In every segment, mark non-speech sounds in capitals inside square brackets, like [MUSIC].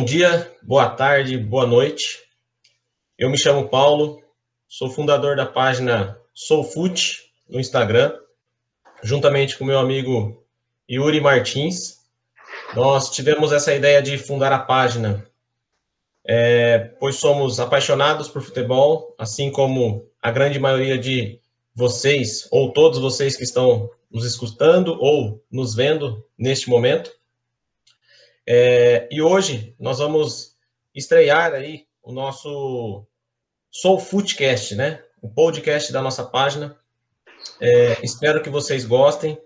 Bom dia, boa tarde, boa noite. Eu me chamo Paulo, sou fundador da página SouFoot no Instagram, juntamente com meu amigo Yuri Martins. Nós tivemos essa ideia de fundar a página, é, pois somos apaixonados por futebol, assim como a grande maioria de vocês, ou todos vocês que estão nos escutando ou nos vendo neste momento. É, e hoje nós vamos estrear aí o nosso Soul Footcast, né? O podcast da nossa página. É, espero que vocês gostem,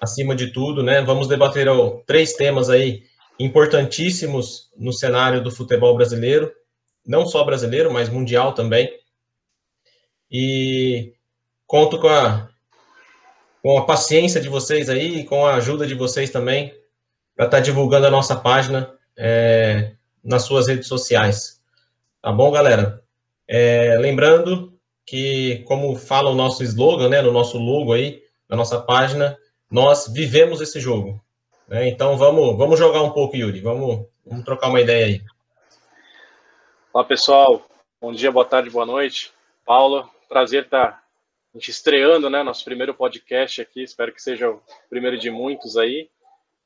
acima de tudo, né? Vamos debater ó, três temas aí importantíssimos no cenário do futebol brasileiro, não só brasileiro, mas mundial também. E conto com a, com a paciência de vocês aí, com a ajuda de vocês também, para estar tá divulgando a nossa página é, nas suas redes sociais. Tá bom, galera? É, lembrando que, como fala o nosso slogan, né, no nosso logo aí, na nossa página, nós vivemos esse jogo. Né? Então, vamos, vamos jogar um pouco, Yuri. Vamos, vamos trocar uma ideia aí. Olá, pessoal. Bom dia, boa tarde, boa noite. Paulo, prazer estar tá a gente estreando, né, nosso primeiro podcast aqui. Espero que seja o primeiro de muitos aí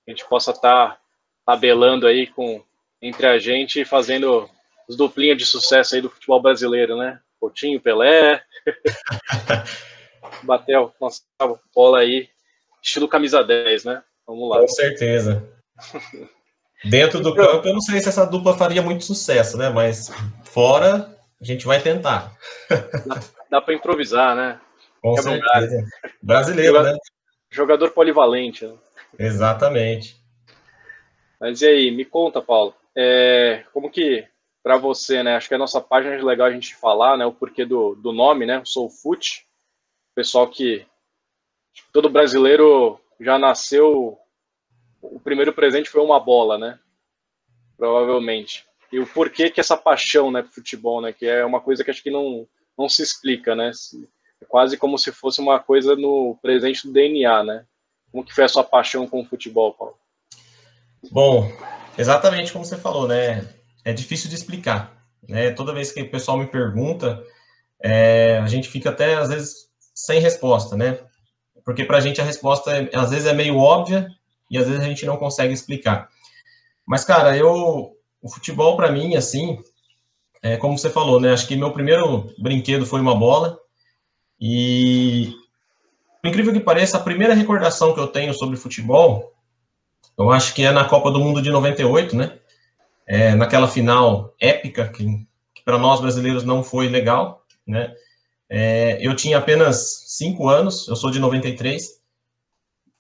a gente possa estar tá tabelando aí com entre a gente e fazendo os duplinhas de sucesso aí do futebol brasileiro, né? Coutinho, Pelé, [LAUGHS] Batel, nossa bola aí, estilo camisa 10, né? Vamos lá. Com certeza. Dentro do então, campo, eu não sei se essa dupla faria muito sucesso, né? Mas fora, a gente vai tentar. Dá, dá para improvisar, né? Com é certeza. Brasileiro, jogador, né? Jogador polivalente. Né? Exatamente. Mas e aí, me conta, Paulo, é, como que para você, né? Acho que a nossa página é legal a gente falar, né? O porquê do, do nome, né? Sou Foot. Pessoal que todo brasileiro já nasceu. O primeiro presente foi uma bola, né? Provavelmente. E o porquê que essa paixão, né, pro futebol, né? Que é uma coisa que acho que não, não se explica, né? É quase como se fosse uma coisa no presente do DNA, né? Como que foi a sua paixão com o futebol, Paulo? Bom, exatamente como você falou, né? É difícil de explicar. Né? Toda vez que o pessoal me pergunta, é, a gente fica até, às vezes, sem resposta, né? Porque para a gente a resposta, é, às vezes, é meio óbvia e às vezes a gente não consegue explicar. Mas, cara, eu... O futebol, para mim, assim, é, como você falou, né? Acho que meu primeiro brinquedo foi uma bola. E incrível que pareça, a primeira recordação que eu tenho sobre futebol, eu acho que é na Copa do Mundo de 98, né? É, naquela final épica, que, que para nós brasileiros não foi legal, né? É, eu tinha apenas cinco anos, eu sou de 93.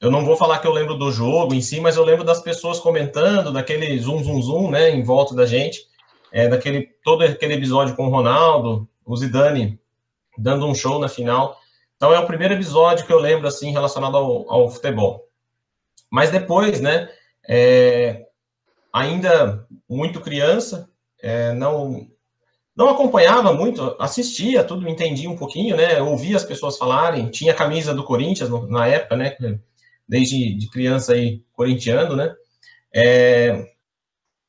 Eu não vou falar que eu lembro do jogo em si, mas eu lembro das pessoas comentando, daquele zoom, zoom, zoom, né, em volta da gente, é, daquele todo aquele episódio com o Ronaldo, o Zidane dando um show na final. Então é o primeiro episódio que eu lembro assim relacionado ao, ao futebol. Mas depois, né, é, ainda muito criança, é, não não acompanhava muito, assistia tudo, entendia um pouquinho, né, ouvia as pessoas falarem, tinha camisa do Corinthians na época, né, desde de criança aí corintiano, né, é,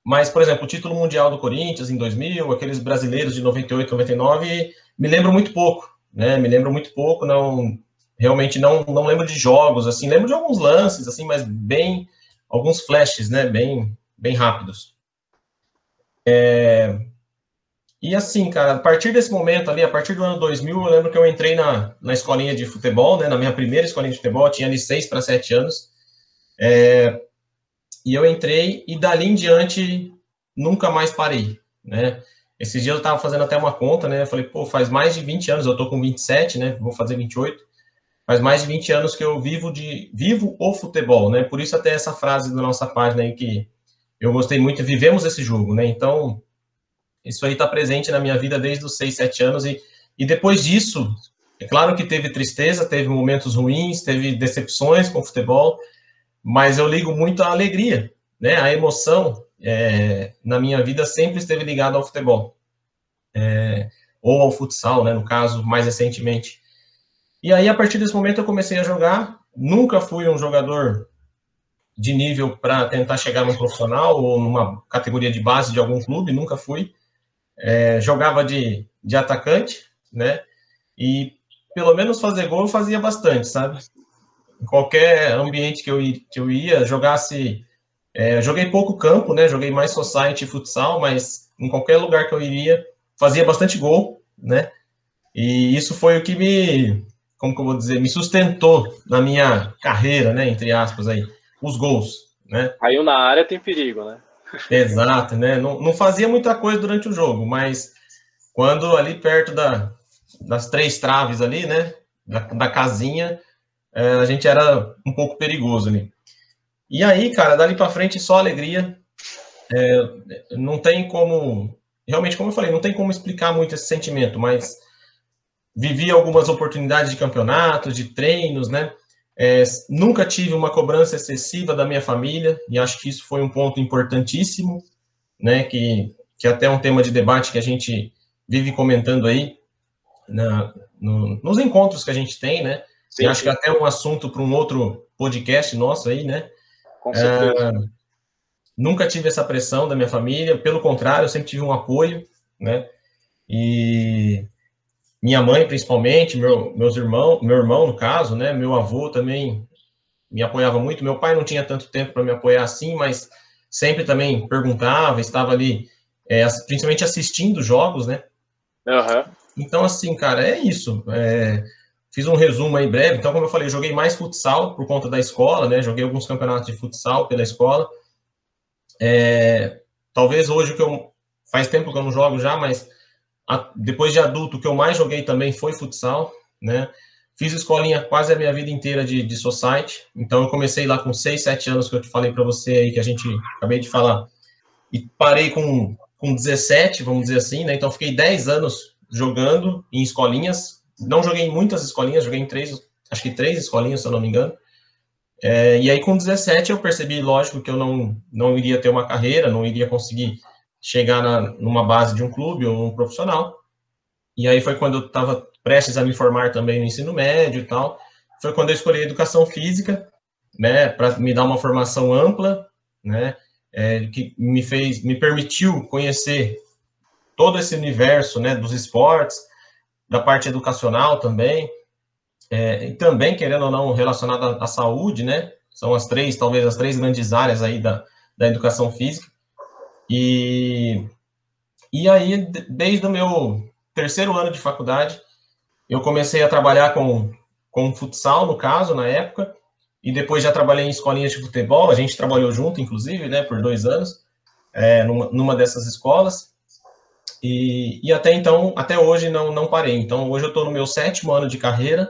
mas, por exemplo, o título mundial do Corinthians em 2000, aqueles brasileiros de 98, 99, me lembro muito pouco, né? Me lembro muito pouco, não realmente não não lembro de jogos assim, lembro de alguns lances assim, mas bem alguns flashes, né? Bem bem rápidos. É, e assim, cara, a partir desse momento ali, a partir do ano 2000, eu lembro que eu entrei na, na escolinha de futebol, né? Na minha primeira escolinha de futebol, tinha ali 6 para 7 anos. É, e eu entrei e dali em diante nunca mais parei, né? Esses dias eu estava fazendo até uma conta, né? Eu falei, pô, faz mais de 20 anos, eu tô com 27, né? Vou fazer 28. Faz mais de 20 anos que eu vivo de vivo o futebol, né? Por isso até essa frase da nossa página aí que eu gostei muito, vivemos esse jogo, né? Então, isso aí está presente na minha vida desde os 6, 7 anos e, e depois disso, é claro que teve tristeza, teve momentos ruins, teve decepções com o futebol, mas eu ligo muito à alegria, né? A emoção, é, na minha vida sempre esteve ligado ao futebol, é, ou ao futsal, né, no caso, mais recentemente. E aí, a partir desse momento, eu comecei a jogar. Nunca fui um jogador de nível para tentar chegar no profissional ou numa categoria de base de algum clube, nunca fui. É, jogava de, de atacante, né? E pelo menos fazer gol eu fazia bastante, sabe? Em qualquer ambiente que eu, que eu ia, jogasse. É, joguei pouco campo, né? Joguei mais society e futsal, mas em qualquer lugar que eu iria, fazia bastante gol, né? E isso foi o que me, como que eu vou dizer, me sustentou na minha carreira, né? Entre aspas aí, os gols, né? Caiu na área tem perigo, né? Exato, né? Não, não fazia muita coisa durante o jogo, mas quando ali perto da, das três traves ali, né? Da, da casinha, é, a gente era um pouco perigoso ali. E aí, cara, dali para frente só alegria. É, não tem como, realmente, como eu falei, não tem como explicar muito esse sentimento, mas vivi algumas oportunidades de campeonato, de treinos, né? É, nunca tive uma cobrança excessiva da minha família, e acho que isso foi um ponto importantíssimo, né? Que, que até é um tema de debate que a gente vive comentando aí na, no, nos encontros que a gente tem, né? Sim, e acho sim. que até um assunto para um outro podcast nosso aí, né? Com certeza. É, nunca tive essa pressão da minha família, pelo contrário, eu sempre tive um apoio, né? E minha mãe, principalmente, meu, meus irmãos, meu irmão, no caso, né? Meu avô também me apoiava muito. Meu pai não tinha tanto tempo para me apoiar assim, mas sempre também perguntava, estava ali, é, principalmente assistindo jogos, né? Uhum. Então, assim, cara, é isso. É, fiz um resumo aí breve. Então, como eu falei, joguei mais futsal por conta da escola, né? Joguei alguns campeonatos de futsal pela escola. É, talvez hoje o que eu. Faz tempo que eu não jogo já, mas a, depois de adulto, o que eu mais joguei também foi futsal, né? Fiz escolinha quase a minha vida inteira de, de society. Então, eu comecei lá com 6, 7 anos, que eu te falei para você aí, que a gente acabei de falar. E parei com, com 17, vamos dizer assim, né? Então, fiquei 10 anos jogando em escolinhas. Não joguei muitas escolinhas, joguei em três, acho que três escolinhas, se eu não me engano. É, e aí, com 17, eu percebi, lógico, que eu não, não iria ter uma carreira, não iria conseguir chegar na, numa base de um clube ou um profissional. E aí foi quando eu estava prestes a me formar também no ensino médio e tal. Foi quando eu escolhi a educação física, né, para me dar uma formação ampla, né, é, que me fez, me permitiu conhecer todo esse universo né, dos esportes, da parte educacional também, é, e também, querendo ou não, relacionado à, à, saúde, né? São as três, talvez as três grandes áreas aí da, da educação física. E, e aí, desde o meu terceiro ano de faculdade, eu comecei a trabalhar com, com futsal, no caso, na época, e depois já trabalhei em escolinhas de futebol, a gente trabalhou junto, inclusive, né, por dois anos, é, numa, numa dessas escolas, e, e até então, até hoje, não, não parei. Então, hoje eu estou no meu sétimo ano de carreira,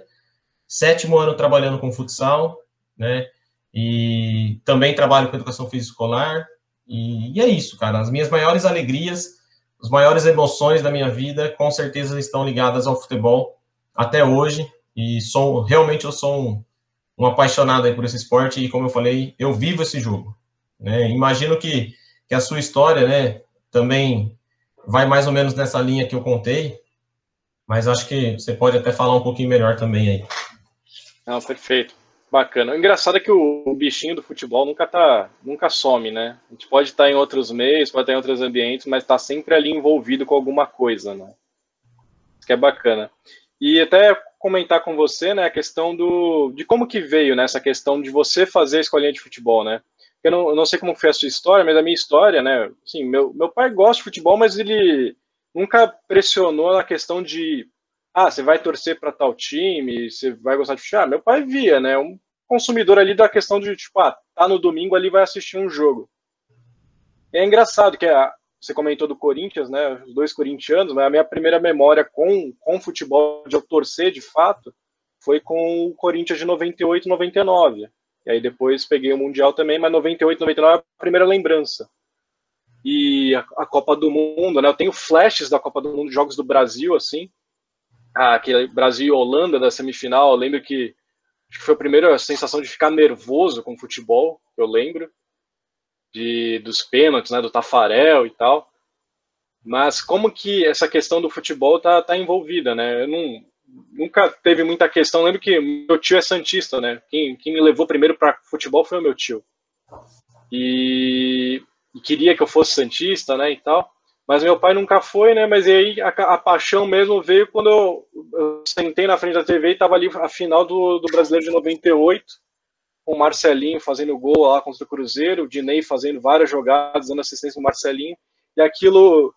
sétimo ano trabalhando com futsal, né? E também trabalho com educação física escolar. E, e é isso, cara. As minhas maiores alegrias, as maiores emoções da minha vida, com certeza estão ligadas ao futebol até hoje. E sou realmente eu sou um, um apaixonado por esse esporte e, como eu falei, eu vivo esse jogo. Né? Imagino que, que a sua história, né, também vai mais ou menos nessa linha que eu contei, mas acho que você pode até falar um pouquinho melhor também aí. Não, perfeito. Bacana. O engraçado é que o, bichinho do futebol nunca tá, nunca some, né? A gente pode estar em outros meios, pode estar em outros ambientes, mas está sempre ali envolvido com alguma coisa, né? Isso que é bacana. E até comentar com você, né, a questão do de como que veio nessa né, questão de você fazer a escolinha de futebol, né? Eu não, eu não sei como foi a sua história, mas a minha história, né? Assim, meu, meu pai gosta de futebol, mas ele nunca pressionou na questão de ah, você vai torcer para tal time, você vai gostar de futebol. Ah, meu pai via, né? Um consumidor ali da questão de, tipo, ah, tá no domingo ali, vai assistir um jogo. É engraçado que a, você comentou do Corinthians, né? Os dois corintianos, mas a minha primeira memória com, com futebol, de eu torcer de fato, foi com o Corinthians de 98 99. E aí depois peguei o Mundial também, mas 98, 99 é a primeira lembrança. E a, a, Copa do Mundo, né? Eu tenho flashes da Copa do Mundo, jogos do Brasil, assim. Ah, aquele Brasil e Holanda da semifinal, eu lembro que, que foi a primeira sensação de ficar nervoso com o futebol, eu lembro. De, dos pênaltis, né? Do Tafarel e tal. Mas como que essa questão do futebol tá, tá envolvida, né? Eu não, nunca teve muita questão. Lembro que meu tio é santista, né? Quem, quem me levou primeiro para futebol foi o meu tio. e, e, queria que eu fosse santista, né, e tal. Mas meu pai nunca foi, né? Mas aí a, a paixão mesmo veio quando eu, eu, sentei na frente da TV e tava ali a final do, do Brasileiro de 98, com o Marcelinho fazendo gol lá contra o Cruzeiro, o Dinei fazendo várias jogadas, dando assistência pro Marcelinho, e aquilo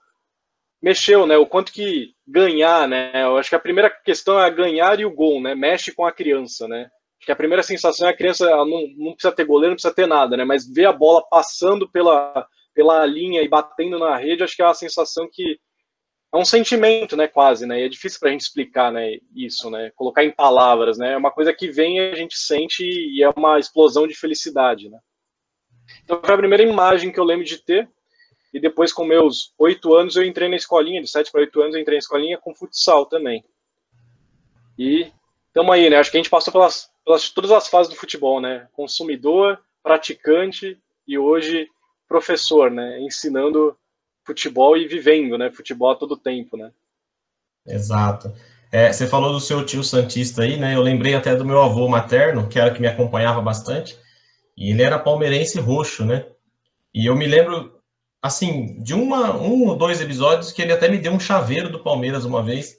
mexeu, né? O quanto que ganhar, né? Eu acho que a primeira questão é ganhar e o gol, né? Mexe com a criança, né? Acho que a primeira sensação é a criança não, não precisa ter goleiro, não precisa ter nada, né? Mas ver a bola passando pela, pela linha e batendo na rede, acho que é uma sensação que é um sentimento, né? Quase, né? E é difícil para a gente explicar, né? Isso, né? Colocar em palavras, né? É uma coisa que vem e a gente sente e é uma explosão de felicidade, né? Então foi a primeira imagem que eu lembro de ter. E depois, com meus oito anos, eu entrei na escolinha, de sete para oito anos, eu entrei na escolinha com futsal também. E estamos aí, né? Acho que a gente passou pelas, pelas todas as fases do futebol, né? Consumidor, praticante e hoje professor, né? Ensinando futebol e vivendo, né? Futebol a todo tempo, né? Exato. É, você falou do seu tio Santista aí, né? Eu lembrei até do meu avô materno, que era que me acompanhava bastante, e ele era palmeirense roxo, né? E eu me lembro assim, de uma, um ou dois episódios que ele até me deu um chaveiro do Palmeiras uma vez.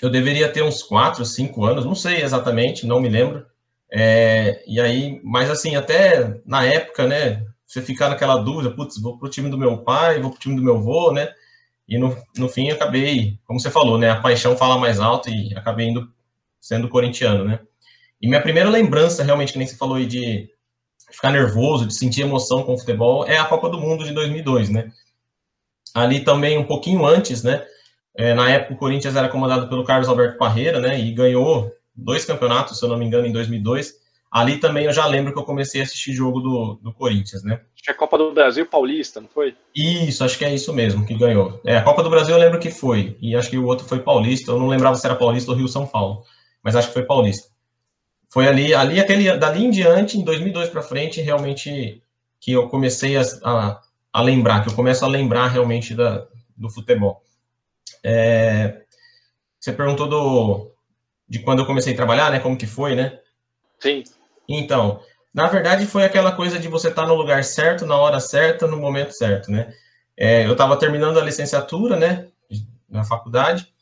Eu deveria ter uns quatro, cinco anos, não sei exatamente, não me lembro. É, e aí, mas assim, até na época, né, você ficar naquela dúvida, putz, vou pro time do meu pai, vou pro time do meu avô, né? E no, no fim acabei, como você falou, né, a paixão fala mais alto e acabei indo sendo corintiano, né? E minha primeira lembrança, realmente, que nem você falou aí de ficar nervoso, de sentir emoção com o futebol, é a Copa do Mundo de 2002, né? Ali também, um pouquinho antes, né? É, na época, o Corinthians era comandado pelo Carlos Alberto Parreira, né? E ganhou dois campeonatos, se eu não me engano, em 2002. Ali também eu já lembro que eu comecei a assistir jogo do, do Corinthians, né? Acho que é a Copa do Brasil Paulista, não foi? Isso, acho que é isso mesmo que ganhou. É, a Copa do Brasil eu lembro que foi, e acho que o outro foi Paulista, eu não lembrava se era Paulista ou Rio São Paulo, mas acho que foi Paulista foi ali, ali aquele, dali em diante, em 2002 para frente, realmente que eu comecei a, a, a, lembrar, que eu começo a lembrar realmente da, do futebol. É, você perguntou do, de quando eu comecei a trabalhar, né? Como que foi, né? Sim. Então, na verdade, foi aquela coisa de você estar tá no lugar certo, na hora certa, no momento certo, né? É, eu estava terminando a licenciatura, né? Na faculdade,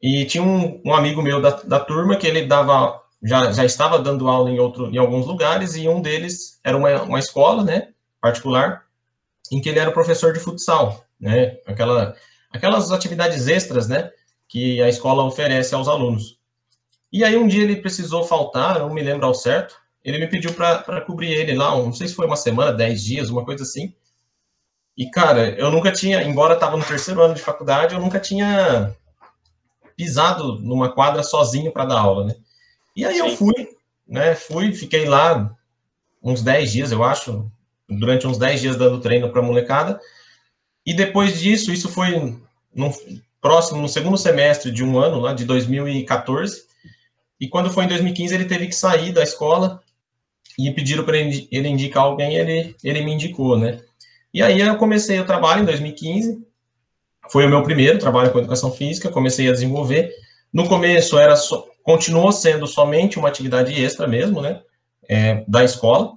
e tinha um, um amigo meu da, da turma que ele dava já, já estava dando aula em, outro, em alguns lugares, e um deles era uma, uma escola, né, particular, em que ele era professor de futsal, né, aquela, aquelas atividades extras, né, que a escola oferece aos alunos. E aí um dia ele precisou faltar, não me lembro ao certo, ele me pediu para cobrir ele lá, não sei se foi uma semana, dez dias, uma coisa assim. E, cara, eu nunca tinha, embora estava no terceiro ano de faculdade, eu nunca tinha pisado numa quadra sozinho para dar aula, né? E aí Sim. eu fui, né? Fui, fiquei lá uns 10 dias, eu acho, durante uns 10 dias dando treino para a molecada. E depois disso, isso foi no próximo, no segundo semestre de um ano, lá de 2014. E quando foi em 2015, ele teve que sair da escola e pediram para ele, ele indicar alguém, ele, ele me indicou, né? E aí eu comecei o trabalho em 2015. Foi o meu primeiro trabalho com educação física, comecei a desenvolver. No começo era só, continuou sendo somente uma atividade extra mesmo, né, é, da escola.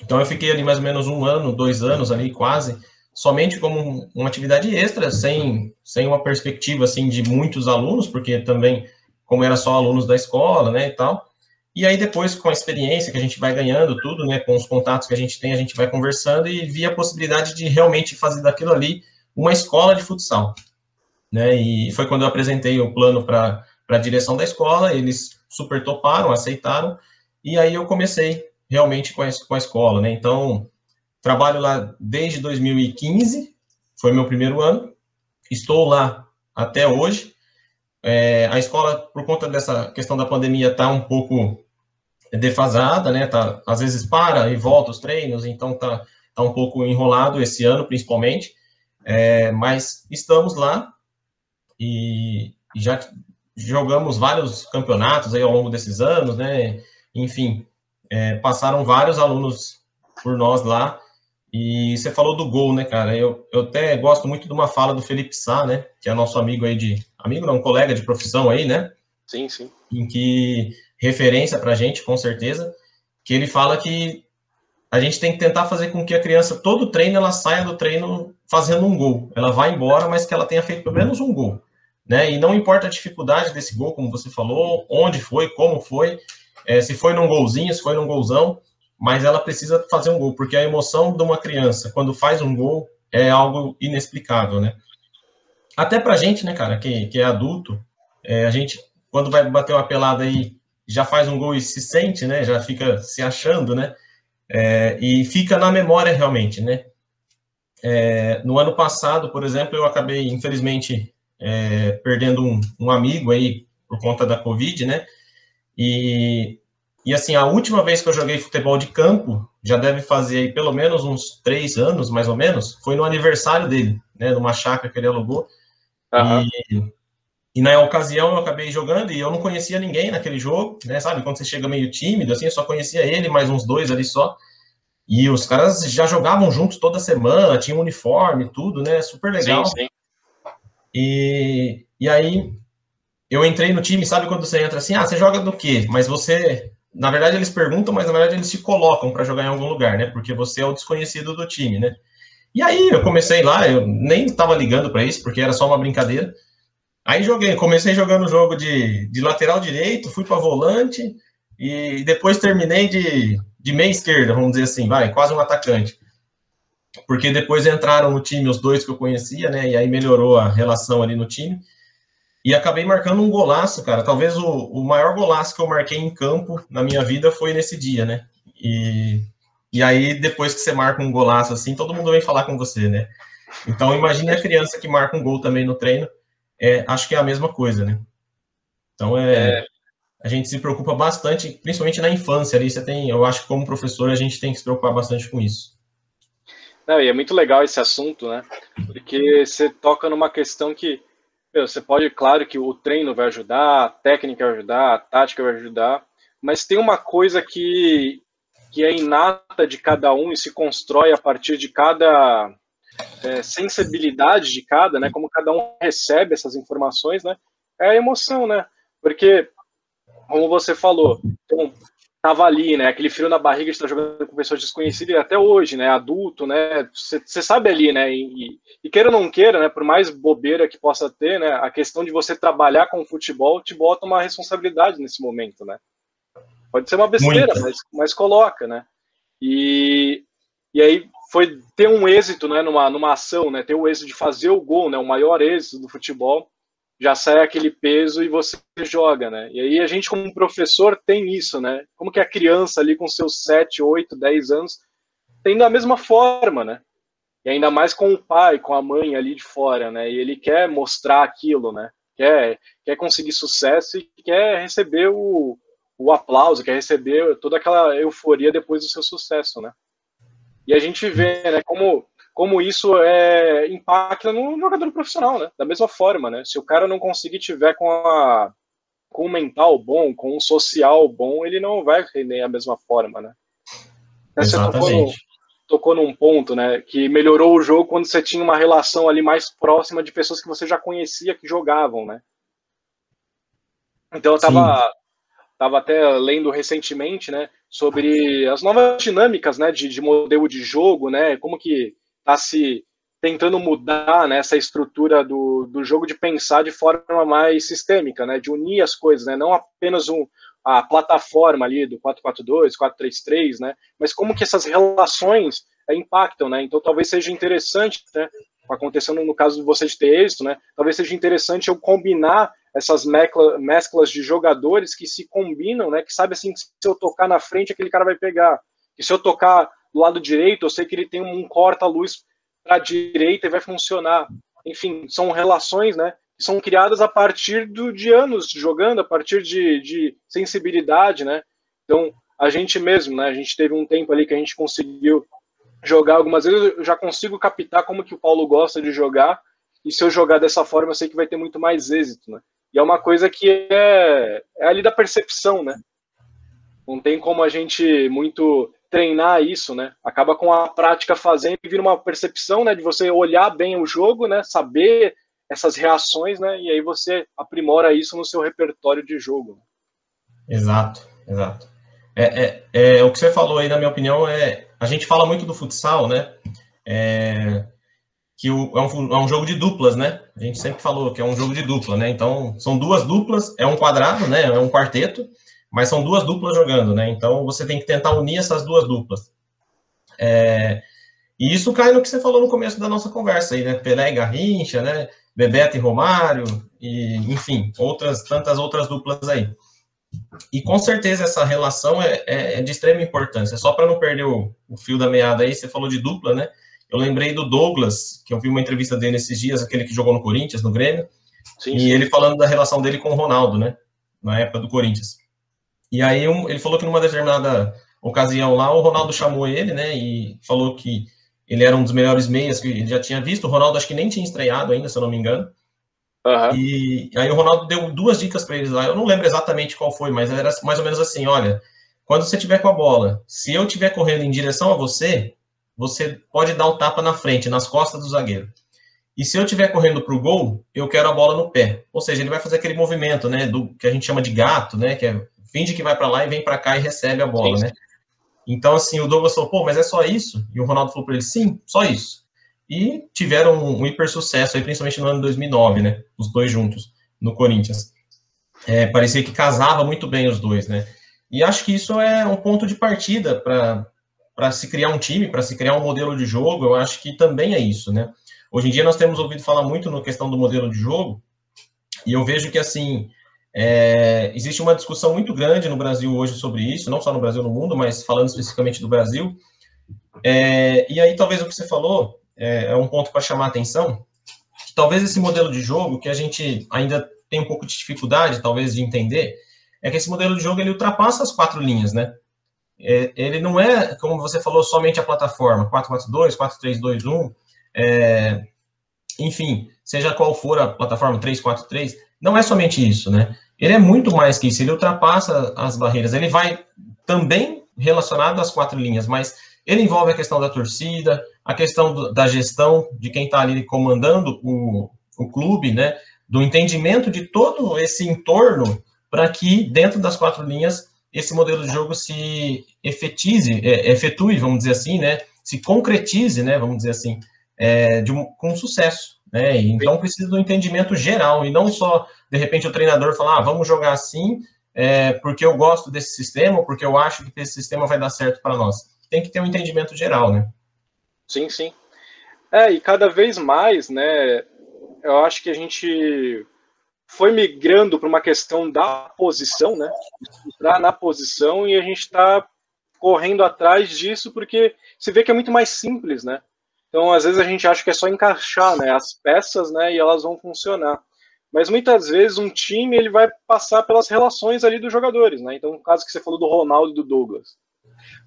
Então eu fiquei ali mais ou menos um ano, dois anos ali quase, somente como uma atividade extra, sem, sem uma perspectiva assim de muitos alunos, porque também como era só alunos da escola, né, e tal. E aí depois com a experiência que a gente vai ganhando tudo, né, com os contatos que a gente tem, a gente vai conversando e via a possibilidade de realmente fazer daquilo ali uma escola de futsal, né? E foi quando eu apresentei o plano para para a direção da escola, eles super toparam, aceitaram, e aí eu comecei realmente com a, com a escola, né? Então, trabalho lá desde 2015, foi meu primeiro ano, estou lá até hoje. É, a escola, por conta dessa questão da pandemia, está um pouco defasada, né? Tá, às vezes para e volta os treinos, então tá, tá um pouco enrolado esse ano, principalmente. É, mas estamos lá e já jogamos vários campeonatos aí ao longo desses anos, né? Enfim, é, passaram vários alunos por nós lá. E você falou do gol, né, cara? Eu, eu até gosto muito de uma fala do Felipe Sá, né? Que é nosso amigo aí de. Amigo não, colega de profissão aí, né? Sim, sim. Em que referência pra gente, com certeza, que ele fala que a gente tem que tentar fazer com que a criança, todo treino, ela saia do treino fazendo um gol. Ela vai embora, mas que ela tenha feito pelo menos um gol. Né? E não importa a dificuldade desse gol, como você falou, onde foi, como foi, é, se foi num golzinho, se foi num golzão, mas ela precisa fazer um gol, porque a emoção de uma criança, quando faz um gol, é algo inexplicável, né? Até pra gente, né, cara, que, que é adulto, é, a gente, quando vai bater uma pelada aí, já faz um gol e se sente, né, já fica se achando, né, é, e fica na memória realmente, né. É, no ano passado, por exemplo, eu acabei, infelizmente, é, perdendo um, um, amigo aí por conta da Covid, né, e, e assim, a última vez que eu joguei futebol de campo, já deve fazer aí pelo menos uns três anos, mais ou menos, foi no aniversário dele, né, numa chácara que ele alugou, Uhum. E, e, na ocasião eu acabei jogando e eu não conhecia ninguém naquele jogo, né? Sabe, quando você chega meio tímido, assim, eu só conhecia ele, mais uns dois ali só. E os caras já jogavam juntos toda semana, tinham uniforme, tudo, né? Super legal. Sim, sim. E, e aí eu entrei no time, sabe quando você entra assim, ah, você joga do quê? Mas você, na verdade eles perguntam, mas na verdade eles se colocam para jogar em algum lugar, né? Porque você é o desconhecido do time, né? E aí eu comecei lá, eu nem estava ligando para isso, porque era só uma brincadeira. Aí joguei, comecei jogando o jogo de, de lateral direito, fui para volante e depois terminei de, de meia esquerda, vamos dizer assim, vai, quase um atacante. Porque depois entraram no time os dois que eu conhecia, né? E aí melhorou a relação ali no time. E acabei marcando um golaço, cara. Talvez o, o maior golaço que eu marquei em campo na minha vida foi nesse dia, né? E e aí, depois que você marca um golaço assim, todo mundo vem falar com você, né? Então, imagine a criança que marca um gol também no treino. É, acho que é a mesma coisa, né? Então, é, é, a gente se preocupa bastante, principalmente na infância ali. Você tem, eu acho que como professor, a gente tem que se preocupar bastante com isso. Não, e é muito legal esse assunto, né? Porque você toca numa questão que meu, você pode, claro que o treino vai ajudar, a técnica vai ajudar, a tática vai ajudar, mas tem uma coisa que que é inata de cada um e se constrói a partir de cada é, sensibilidade de cada, né? Como cada um recebe essas informações, né? É a emoção, né? Porque, como você falou, então, tava ali, né? Aquele frio na barriga de estar jogando com pessoas desconhecidas e até hoje, né? Adulto, né? Você sabe ali, né? E, e, queira ou não queira, né? Por mais bobeira que possa ter, né? A questão de você trabalhar com o futebol te bota uma responsabilidade nesse momento, né? Pode ser uma besteira, mas, mas coloca, né? E, e aí foi ter um êxito né, numa, numa ação, né? Ter o êxito de fazer o gol, né? O maior êxito do futebol, já sai aquele peso e você joga, né? E aí a gente, como professor, tem isso, né? Como que a criança ali com seus 7, 8, 10 anos tem da mesma forma, né? E ainda mais com o pai, com a mãe ali de fora, né? E ele quer mostrar aquilo, né? Quer, quer conseguir sucesso e quer receber o, o aplauso, quer receber toda aquela euforia depois do seu sucesso, né? E a gente vê, né, como, como isso é, impacta no jogador profissional, né? Da mesma forma, né? Se o cara não conseguir tiver com a com um mental bom, com um social bom, ele não vai render a mesma forma, né? Você tocou, no, tocou num ponto, né, que melhorou o jogo quando você tinha uma relação ali mais próxima de pessoas que você já conhecia que jogavam, né? Então eu tava, estava até lendo recentemente, né, sobre as novas dinâmicas, né, de, de modelo de jogo, né, como que está se tentando mudar né, essa estrutura do, do jogo de pensar de forma mais sistêmica, né, de unir as coisas, né, não apenas um, a plataforma ali do 442, 433, né, mas como que essas relações é, impactam, né, então talvez seja interessante, né, acontecendo no caso de você de ter êxito, né, talvez seja interessante eu combinar essas mecla, mesclas de jogadores que se combinam, né? Que sabe assim, que se eu tocar na frente, aquele cara vai pegar. E se eu tocar do lado direito, eu sei que ele tem um corta-luz para a direita e vai funcionar. Enfim, são relações, né? Que são criadas a partir do, de anos jogando, a partir de, de sensibilidade, né? Então, a gente mesmo, né? A gente teve um tempo ali que a gente conseguiu jogar algumas vezes, eu já consigo captar como que o Paulo gosta de jogar, e se eu jogar dessa forma, eu sei que vai ter muito mais êxito, né? E é uma coisa que é, é ali da percepção, né? Não tem como a gente muito treinar isso, né? Acaba com a prática fazendo e vira uma percepção, né? De você olhar bem o jogo, né? Saber essas reações, né? E aí você aprimora isso no seu repertório de jogo. Exato, exato. É, é, é, o que você falou aí, na minha opinião, é a gente fala muito do futsal, né? É, que o, é, um, é um jogo de duplas, né? A gente sempre falou que é um jogo de dupla, né? Então, são duas duplas, é um quadrado, né? É um quarteto, mas são duas duplas jogando, né? Então, você tem que tentar unir essas duas duplas. É, e isso cai no que você falou no começo da nossa conversa aí, né? Pelé e Garrincha, né? Bebeto e Romário, e, enfim, outras tantas outras duplas aí. E com certeza essa relação é, é, é de extrema importância. Só para não perder o, o, fio da meada aí, você falou de dupla, né? Eu lembrei do Douglas, que eu vi uma entrevista dele esses dias, aquele que jogou no Corinthians, no Grêmio, sim, e sim. ele falando da relação dele com o Ronaldo, né? Na época do Corinthians. E aí um, ele falou que numa determinada ocasião lá, o Ronaldo chamou ele, né? E falou que ele era um dos melhores meias que ele já tinha visto. O Ronaldo acho que nem tinha estreado ainda, se eu não me engano. Uhum. E aí o Ronaldo deu duas dicas para eles lá. Eu não lembro exatamente qual foi, mas era mais ou menos assim: olha, quando você tiver com a bola, se eu estiver correndo em direção a você, você pode dar o um tapa na frente, nas costas do zagueiro. E se eu estiver correndo para o gol, eu quero a bola no pé. Ou seja, ele vai fazer aquele movimento, né, do que a gente chama de gato, né, que é finge que vai para lá e vem para cá e recebe a bola, sim. né? Então, assim, o Douglas falou, pô, mas é só isso? E o Ronaldo falou para ele, sim, só isso. E tiveram um, um hiper sucesso aí, principalmente no ano de 2009, né? Os dois juntos, no Corinthians. É, parecia que casava muito bem os dois, né? E acho que isso é um ponto de partida para se criar um time, para se criar um modelo de jogo. Eu acho que também é isso, né? Hoje em dia nós temos ouvido falar muito na questão do modelo de jogo, e eu vejo que, assim, é, existe uma discussão muito grande no Brasil hoje sobre isso, não só no Brasil, no mundo, mas falando especificamente do Brasil. É, e aí, talvez o que você falou é, é um ponto para chamar a atenção. Talvez esse modelo de jogo, que a gente ainda tem um pouco de dificuldade, talvez, de entender, é que esse modelo de jogo ele ultrapassa as quatro linhas, né? É, ele não é, como você falou, somente a plataforma 442, 4321, é, enfim, seja qual for a plataforma 343, não é somente isso, né? Ele é muito mais que isso, ele ultrapassa as barreiras, ele vai também relacionado às quatro linhas, mas ele envolve a questão da torcida, a questão do, da gestão de quem está ali comandando o, o clube, né? Do entendimento de todo esse entorno para que, dentro das quatro linhas, esse modelo de jogo se efetize, é, efetue, vamos dizer assim, né? Se concretize, né? Vamos dizer assim, é, de um, com sucesso. Né? Então precisa do entendimento geral e não só de repente o treinador falar, ah, vamos jogar assim é, porque eu gosto desse sistema porque eu acho que esse sistema vai dar certo para nós. Tem que ter um entendimento geral, né? Sim, sim. É, e cada vez mais, né, eu acho que a gente foi migrando para uma questão da posição, né? Entrar na posição e a gente está correndo atrás disso porque se vê que é muito mais simples, né? Então, às vezes a gente acha que é só encaixar né, as peças né, e elas vão funcionar. Mas muitas vezes um time ele vai passar pelas relações ali dos jogadores. Né? Então, no caso que você falou do Ronaldo e do Douglas.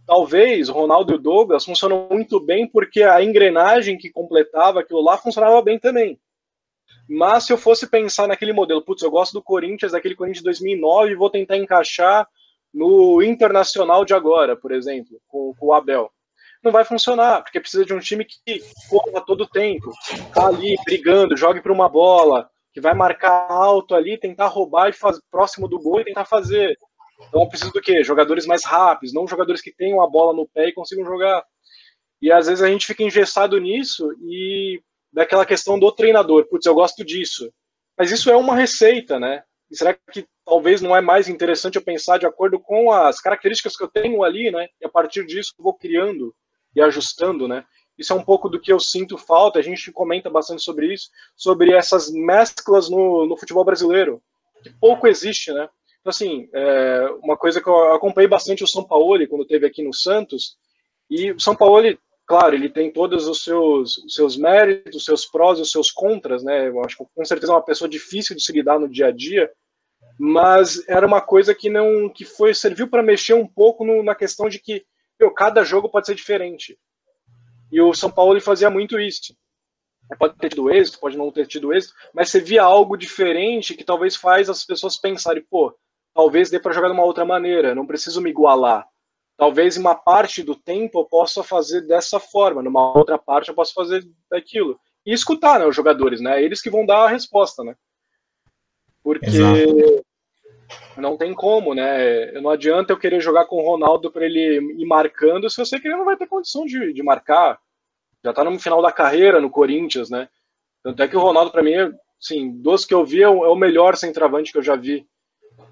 Talvez o Ronaldo e o Douglas funcionam muito bem porque a engrenagem que completava aquilo lá funcionava bem também. Mas se eu fosse pensar naquele modelo, putz, eu gosto do Corinthians, daquele Corinthians de 2009, e vou tentar encaixar no Internacional de agora, por exemplo, com, com o Abel não vai funcionar, porque precisa de um time que corra todo o tempo, tá ali brigando, jogue para uma bola, que vai marcar alto ali, tentar roubar e próximo do gol e tentar fazer. Então precisa do quê? Jogadores mais rápidos, não jogadores que tenham a bola no pé e consigam jogar. E às vezes a gente fica engessado nisso e daquela questão do treinador, putz, eu gosto disso. Mas isso é uma receita, né? E será que talvez não é mais interessante eu pensar de acordo com as características que eu tenho ali, né? E a partir disso eu vou criando e ajustando, né? Isso é um pouco do que eu sinto falta, a gente comenta bastante sobre isso, sobre essas mesclas no, no futebol brasileiro, que pouco existe, né? Então, assim, é, uma coisa que eu acompanhei bastante o São Paulo quando teve aqui no Santos, e o São Paulo, claro, ele tem todos os seus, os seus méritos, os seus prós e os seus contras, né? Eu acho que com certeza é uma pessoa difícil de se lidar no dia a dia, mas era uma coisa que não que foi serviu para mexer um pouco no, na questão de que meu, cada jogo pode ser diferente. E o São Paulo ele fazia muito isso. Pode ter tido êxito, pode não ter tido êxito, mas você via algo diferente que talvez faz as pessoas pensarem, pô, talvez dê para jogar de uma outra maneira, não preciso me igualar. Talvez em uma parte do tempo eu possa fazer dessa forma, numa outra parte eu posso fazer daquilo. E escutar né, os jogadores, né? Eles que vão dar a resposta, né? Porque Exato. Não tem como, né? Não adianta eu querer jogar com o Ronaldo para ele ir marcando se eu sei que ele não vai ter condição de, de marcar. Já tá no final da carreira no Corinthians, né? Tanto é que o Ronaldo, para mim, sim, dos que eu vi, é o é melhor centroavante que eu já vi.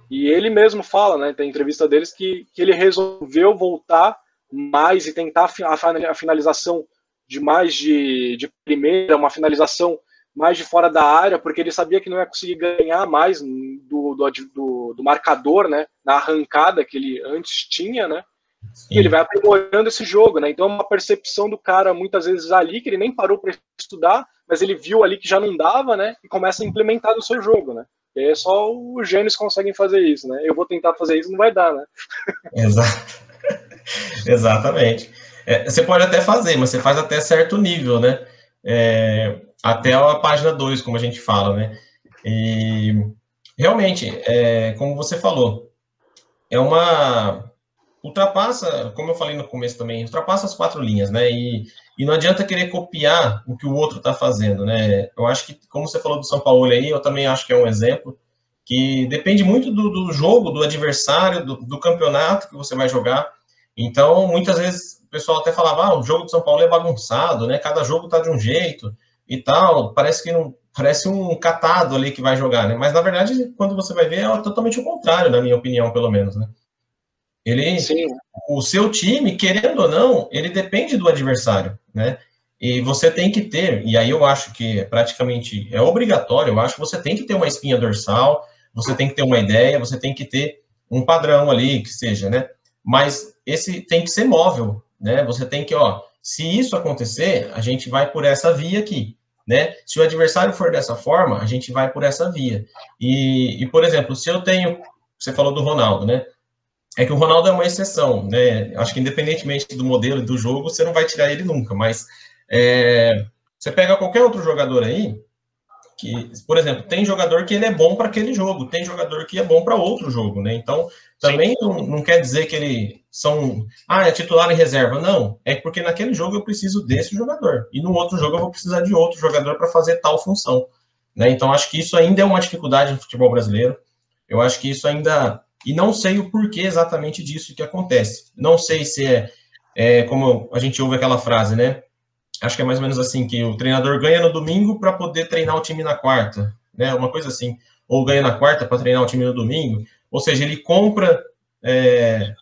E ele mesmo fala, né? Tem entrevista deles que, que ele resolveu voltar mais e tentar a finalização de mais de, de primeira, uma finalização mais de fora da área, porque ele sabia que não ia conseguir ganhar mais do, do, do, do marcador, né? Na arrancada que ele antes tinha, né? Sim. E ele vai aprimorando esse jogo, né? Então é uma percepção do cara muitas vezes ali que ele nem parou para estudar, mas ele viu ali que já não dava, né? E começa a implementar no seu jogo, né? E aí é só os gênios conseguem fazer isso, né? Eu vou tentar fazer isso, não vai dar, né? Exato. [LAUGHS] Exatamente. É, você pode até fazer, mas você faz até certo nível, né? É, até a página 2, como a gente fala, né? E realmente, é, como você falou, é uma. Ultrapassa, como eu falei no começo também, ultrapassa as quatro linhas, né? E, e não adianta querer copiar o que o outro está fazendo, né? Eu acho que, como você falou do São Paulo aí, eu também acho que é um exemplo que depende muito do, do jogo, do adversário, do, do, campeonato que você vai jogar. Então, muitas vezes o pessoal até falava, ah, o jogo do São Paulo é bagunçado, né? Cada jogo tá de um jeito e tal, parece que não parece um catado ali que vai jogar, né? Mas na verdade, quando você vai ver, é totalmente o contrário, na minha opinião, pelo menos, né? Ele, Sim. o seu time, querendo ou não, ele depende do adversário, né? E você tem que ter, e aí eu acho que é praticamente é obrigatório, eu acho que você tem que ter uma espinha dorsal, você tem que ter uma ideia, você tem que ter um padrão ali, que seja, né? Mas esse tem que ser móvel, né? Você tem que, ó, se isso acontecer, a gente vai por essa via aqui, né? Se o adversário for dessa forma, a gente vai por essa via. E, e, por exemplo, se eu tenho, você falou do Ronaldo, né? É que o Ronaldo é uma exceção, né? Acho que independentemente do modelo e do jogo, você não vai tirar ele nunca, mas é, você pega qualquer outro jogador aí, que, por exemplo, tem jogador que ele é bom para aquele jogo, tem jogador que é bom para outro jogo, né? Então, também não, não, quer dizer que ele são, ah, é titular em reserva. Não, é porque naquele jogo eu preciso desse jogador e no outro jogo eu vou precisar de outro jogador para fazer tal função, né? Então, acho que isso ainda é uma dificuldade no futebol brasileiro. Eu acho que isso ainda e não sei o porquê exatamente disso que acontece. Não sei se é, é como a gente ouve aquela frase, né? acho que é mais ou menos assim, que o treinador ganha no domingo para poder treinar o time na quarta, né? Uma coisa assim. Ou ganha na quarta para treinar o time no domingo. Ou seja, ele compra é,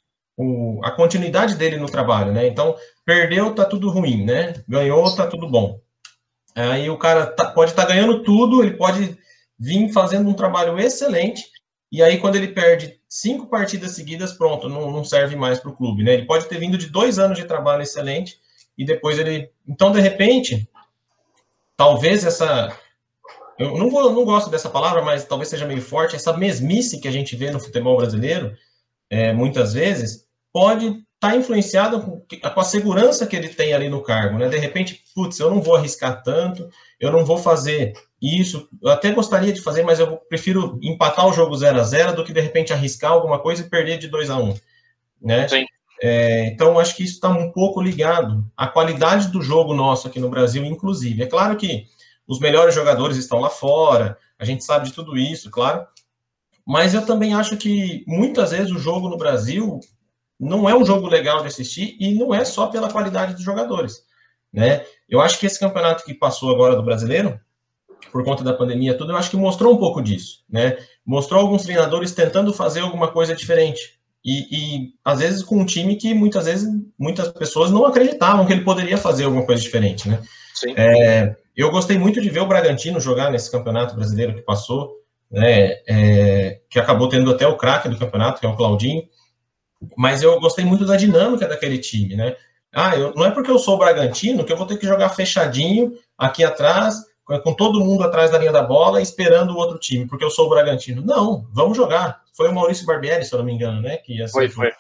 o, a continuidade dele no trabalho, né? Então, perdeu, tá tudo ruim, né? Ganhou, tá tudo bom. Aí o cara tá, pode estar tá ganhando tudo, ele pode vir fazendo um trabalho excelente, e aí quando ele perde cinco partidas seguidas, pronto, não, não serve mais para o clube, né? Ele pode ter vindo de dois anos de trabalho excelente, e depois ele. Então, de repente, talvez essa. Eu não, vou, não gosto dessa palavra, mas talvez seja meio forte. Essa mesmice que a gente vê no futebol brasileiro, é, muitas vezes, pode estar tá influenciada com, com a segurança que ele tem ali no cargo, né? De repente, putz, eu não vou arriscar tanto, eu não vou fazer isso. Eu até gostaria de fazer, mas eu prefiro empatar o jogo 0 a 0 do que de repente arriscar alguma coisa e perder de 2 a 1 né? Sim. É, então, acho que isso está um pouco ligado à qualidade do jogo nosso aqui no Brasil, inclusive. É claro que os melhores jogadores estão lá fora, a gente sabe de tudo isso, claro, mas eu também acho que muitas vezes o jogo no Brasil não é um jogo legal de assistir e não é só pela qualidade dos jogadores, né? Eu acho que esse campeonato que passou agora do brasileiro, por conta da pandemia tudo, eu acho que mostrou um pouco disso, né? Mostrou alguns treinadores tentando fazer alguma coisa diferente, e, e, às vezes com um time que muitas vezes muitas pessoas não acreditavam que ele poderia fazer alguma coisa diferente, né? Sim. É, eu gostei muito de ver o Bragantino jogar nesse campeonato brasileiro que passou, né? É, que acabou tendo até o craque do campeonato, que é o Claudinho. Mas eu gostei muito da dinâmica daquele time, né? Ah, eu, não é porque eu sou o Bragantino que eu vou ter que jogar fechadinho aqui atrás com todo mundo atrás da linha da bola, esperando o outro time, porque eu sou o Bragantino. Não, vamos jogar. Foi o Maurício Barbieri, se eu não me engano, né? Que foi, foi.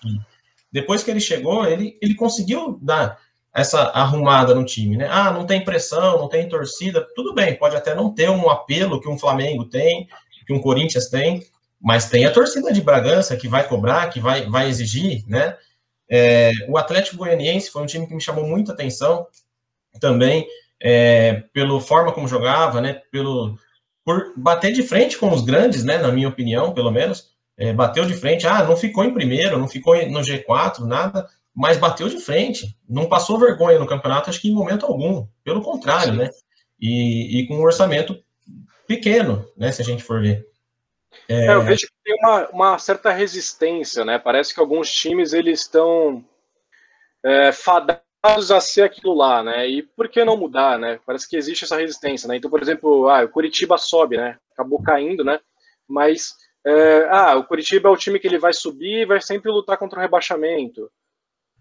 Depois que ele chegou, ele, ele conseguiu dar essa arrumada no time, né? Ah, não tem pressão, não tem torcida, tudo bem, pode até não ter um apelo que um Flamengo tem, que um Corinthians tem, mas tem a torcida de Bragança que vai cobrar, que vai, vai exigir, né? É, o Atlético Goianiense foi um time que me chamou muita atenção também é, pela forma como jogava, né, pelo, por bater de frente com os grandes, né, na minha opinião, pelo menos. é, bateu de frente, ah, não ficou em primeiro, não ficou no G4, nada, mas bateu de frente, não passou vergonha no campeonato, acho que em momento algum, pelo contrário, né? E, e, com um orçamento pequeno, né, se a gente for ver. É... É, eu vejo que tem uma, uma, certa resistência, né? Parece que alguns times eles estão é, fadados a ser aquilo lá, né? E por que não mudar, né? Parece que existe essa resistência, né? Então, por exemplo, ah, o Curitiba sobe, né? Acabou caindo, né? Mas é, ah, o Curitiba é o time que ele vai subir e vai sempre lutar contra o rebaixamento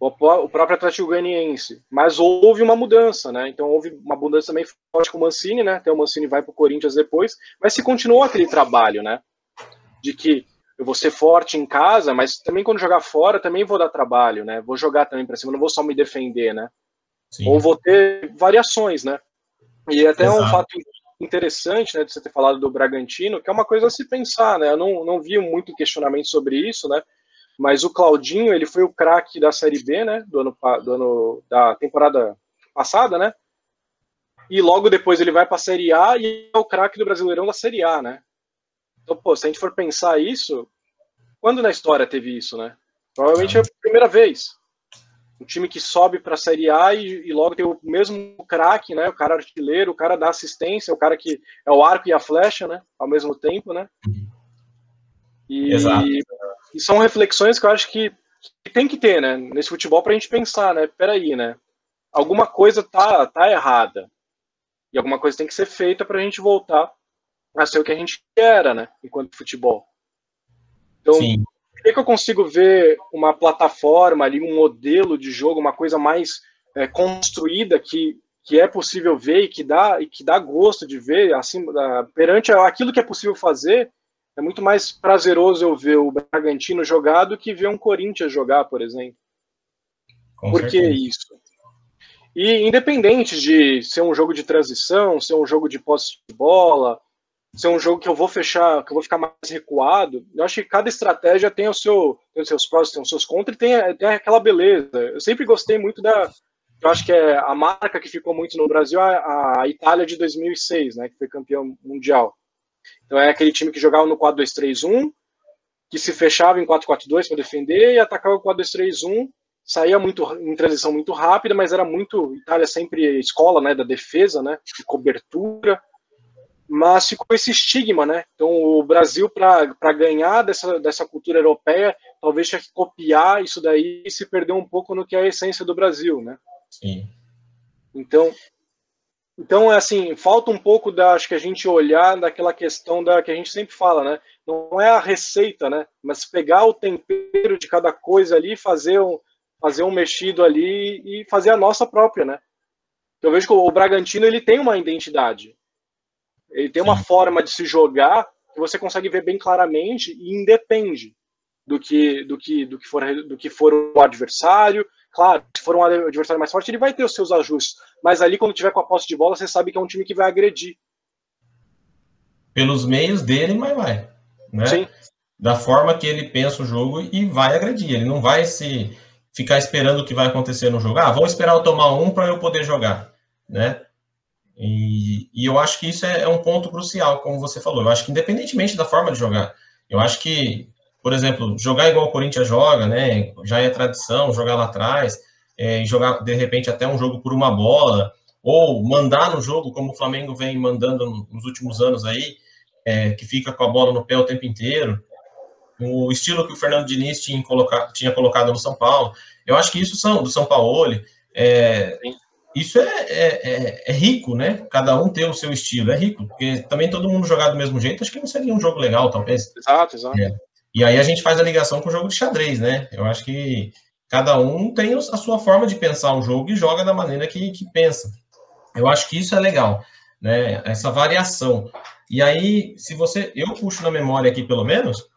o próprio Atlético Goianiense. Mas houve uma mudança, né? Então houve uma mudança também forte com o Mancini, né? Até o Mancini vai para o Corinthians depois, mas se continuou aquele trabalho, né? De que eu vou ser forte em casa, mas também quando jogar fora também vou dar trabalho, né? Vou jogar também para cima, não vou só me defender, né? Sim. Ou vou ter variações, né? E até Exato. um fato interessante, né, de você ter falado do Bragantino, que é uma coisa a se pensar, né? Eu não, não vi muito questionamento sobre isso, né? mas o Claudinho, ele foi o craque da Série B, né, do ano, do ano da temporada passada, né, e logo depois ele vai para a Série A e é o craque do Brasileirão da Série A, né. Então, pô, se a gente for pensar isso, quando na história teve isso, né? Provavelmente é a primeira vez. Um time que sobe para a Série A e, e, logo tem o mesmo craque, né? O cara artilheiro, o cara da assistência, o cara que é o arco e a flecha, né? Ao mesmo tempo, né? E, Exato. E são reflexões que eu acho que, que tem que ter, né? Nesse futebol para a gente pensar, né? Peraí, né? Alguma coisa tá, tá errada. E alguma coisa tem que ser feita para a gente voltar a ser o que a gente era, né? Enquanto futebol. Então, Sim. por que, que eu consigo ver uma plataforma ali, um modelo de jogo, uma coisa mais é, construída que, que é possível ver e que dá, e que dá gosto de ver, assim, perante aquilo que é possível fazer, é muito mais prazeroso eu ver o Bragantino jogar do que ver um Corinthians jogar, por exemplo. Com por certeza. que isso? E independente de ser um jogo de transição, ser um jogo de posse de bola, ser um jogo que eu vou fechar, que eu vou ficar mais recuado, eu acho que cada estratégia tem, o seu, tem os seus prós, tem os seus contras e tem, tem aquela beleza. Eu sempre gostei muito da. Eu acho que é a marca que ficou muito no Brasil, a, a Itália de 2006, né, que foi campeão mundial. Então é aquele time que jogava no 4-2-3-1, que se fechava em 4-4-2 para defender e atacava o 4-2-3-1, saía muito em transição muito rápida, mas era muito Itália sempre escola, né, da defesa, né, de cobertura. Mas ficou esse estigma, né? Então o Brasil para ganhar dessa, dessa cultura europeia, talvez tinha que copiar isso daí e se perdeu um pouco no que é a essência do Brasil, né? Sim. Então, então, é assim, falta um pouco da, acho que a gente olhar daquela questão da que a gente sempre fala, né? Não é a receita, né? Mas pegar o tempero de cada coisa ali, fazer um, fazer um mexido ali e fazer a nossa própria, né? Eu vejo que o Bragantino ele tem uma identidade, ele tem uma Sim. forma de se jogar que você consegue ver bem claramente e independe do que do que do que for do que for o adversário, Claro, se for um adversário mais forte, ele vai ter os seus ajustes. Mas ali, quando tiver com a posse de bola, você sabe que é um time que vai agredir. Pelos meios dele, mas vai. Né? Sim. Da forma que ele pensa o jogo e vai agredir. Ele não vai se ficar esperando o que vai acontecer no jogo. Ah, vamos esperar eu tomar um para eu poder jogar. Né? E, e, eu acho que isso é, é um ponto crucial, como você falou. Eu acho que independentemente da forma de jogar, eu acho que por exemplo, jogar igual o Corinthians joga, né? Já é tradição, jogar lá atrás, é, jogar de repente até um jogo por uma bola, ou mandar no jogo, como o Flamengo vem mandando nos últimos anos aí, é, que fica com a bola no pé o tempo inteiro. O estilo que o Fernando Diniz tinha colocado, tinha colocado no São Paulo. Eu acho que isso são do São Paulo. É, isso é, é, é, é, rico, né? Cada um ter o seu estilo, é rico, porque também todo mundo jogar do mesmo jeito, acho que não seria um jogo legal, talvez. Exato, exato. É. E aí a gente faz a ligação com o jogo de xadrez, né? Eu acho que cada um tem a sua forma de pensar o jogo e joga da maneira que, que pensa. Eu acho que isso é legal, né? Essa variação. E aí, se você. Eu puxo na memória aqui, pelo menos,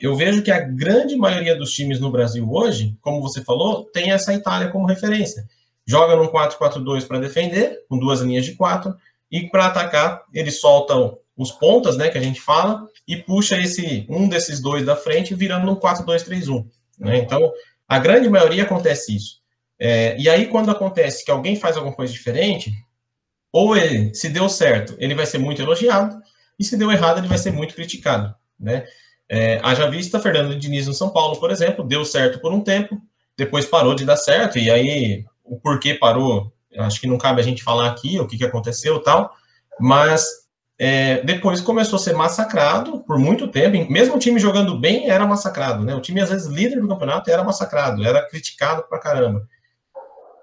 eu vejo que a grande maioria dos times no Brasil hoje, como você falou, tem essa Itália como referência. Joga num 4-4-2 para defender, com duas linhas de quatro, e para atacar, eles soltam os pontas, né, que a gente fala, e puxa esse um desses dois da frente, virando um 4-2-3-1. Né? Então, a grande maioria acontece isso. É, e aí, quando acontece que alguém faz alguma coisa diferente, ou ele, se deu certo, ele vai ser muito elogiado, e se deu errado, ele vai ser muito criticado. Né? É, haja vista, Fernando Diniz no São Paulo, por exemplo, deu certo por um tempo, depois parou de dar certo, e aí o porquê parou, acho que não cabe a gente falar aqui o que, que aconteceu tal, mas é, depois começou a ser massacrado por muito tempo, mesmo o time jogando bem era massacrado, né? O time, às vezes, líder do campeonato era massacrado, era criticado pra caramba.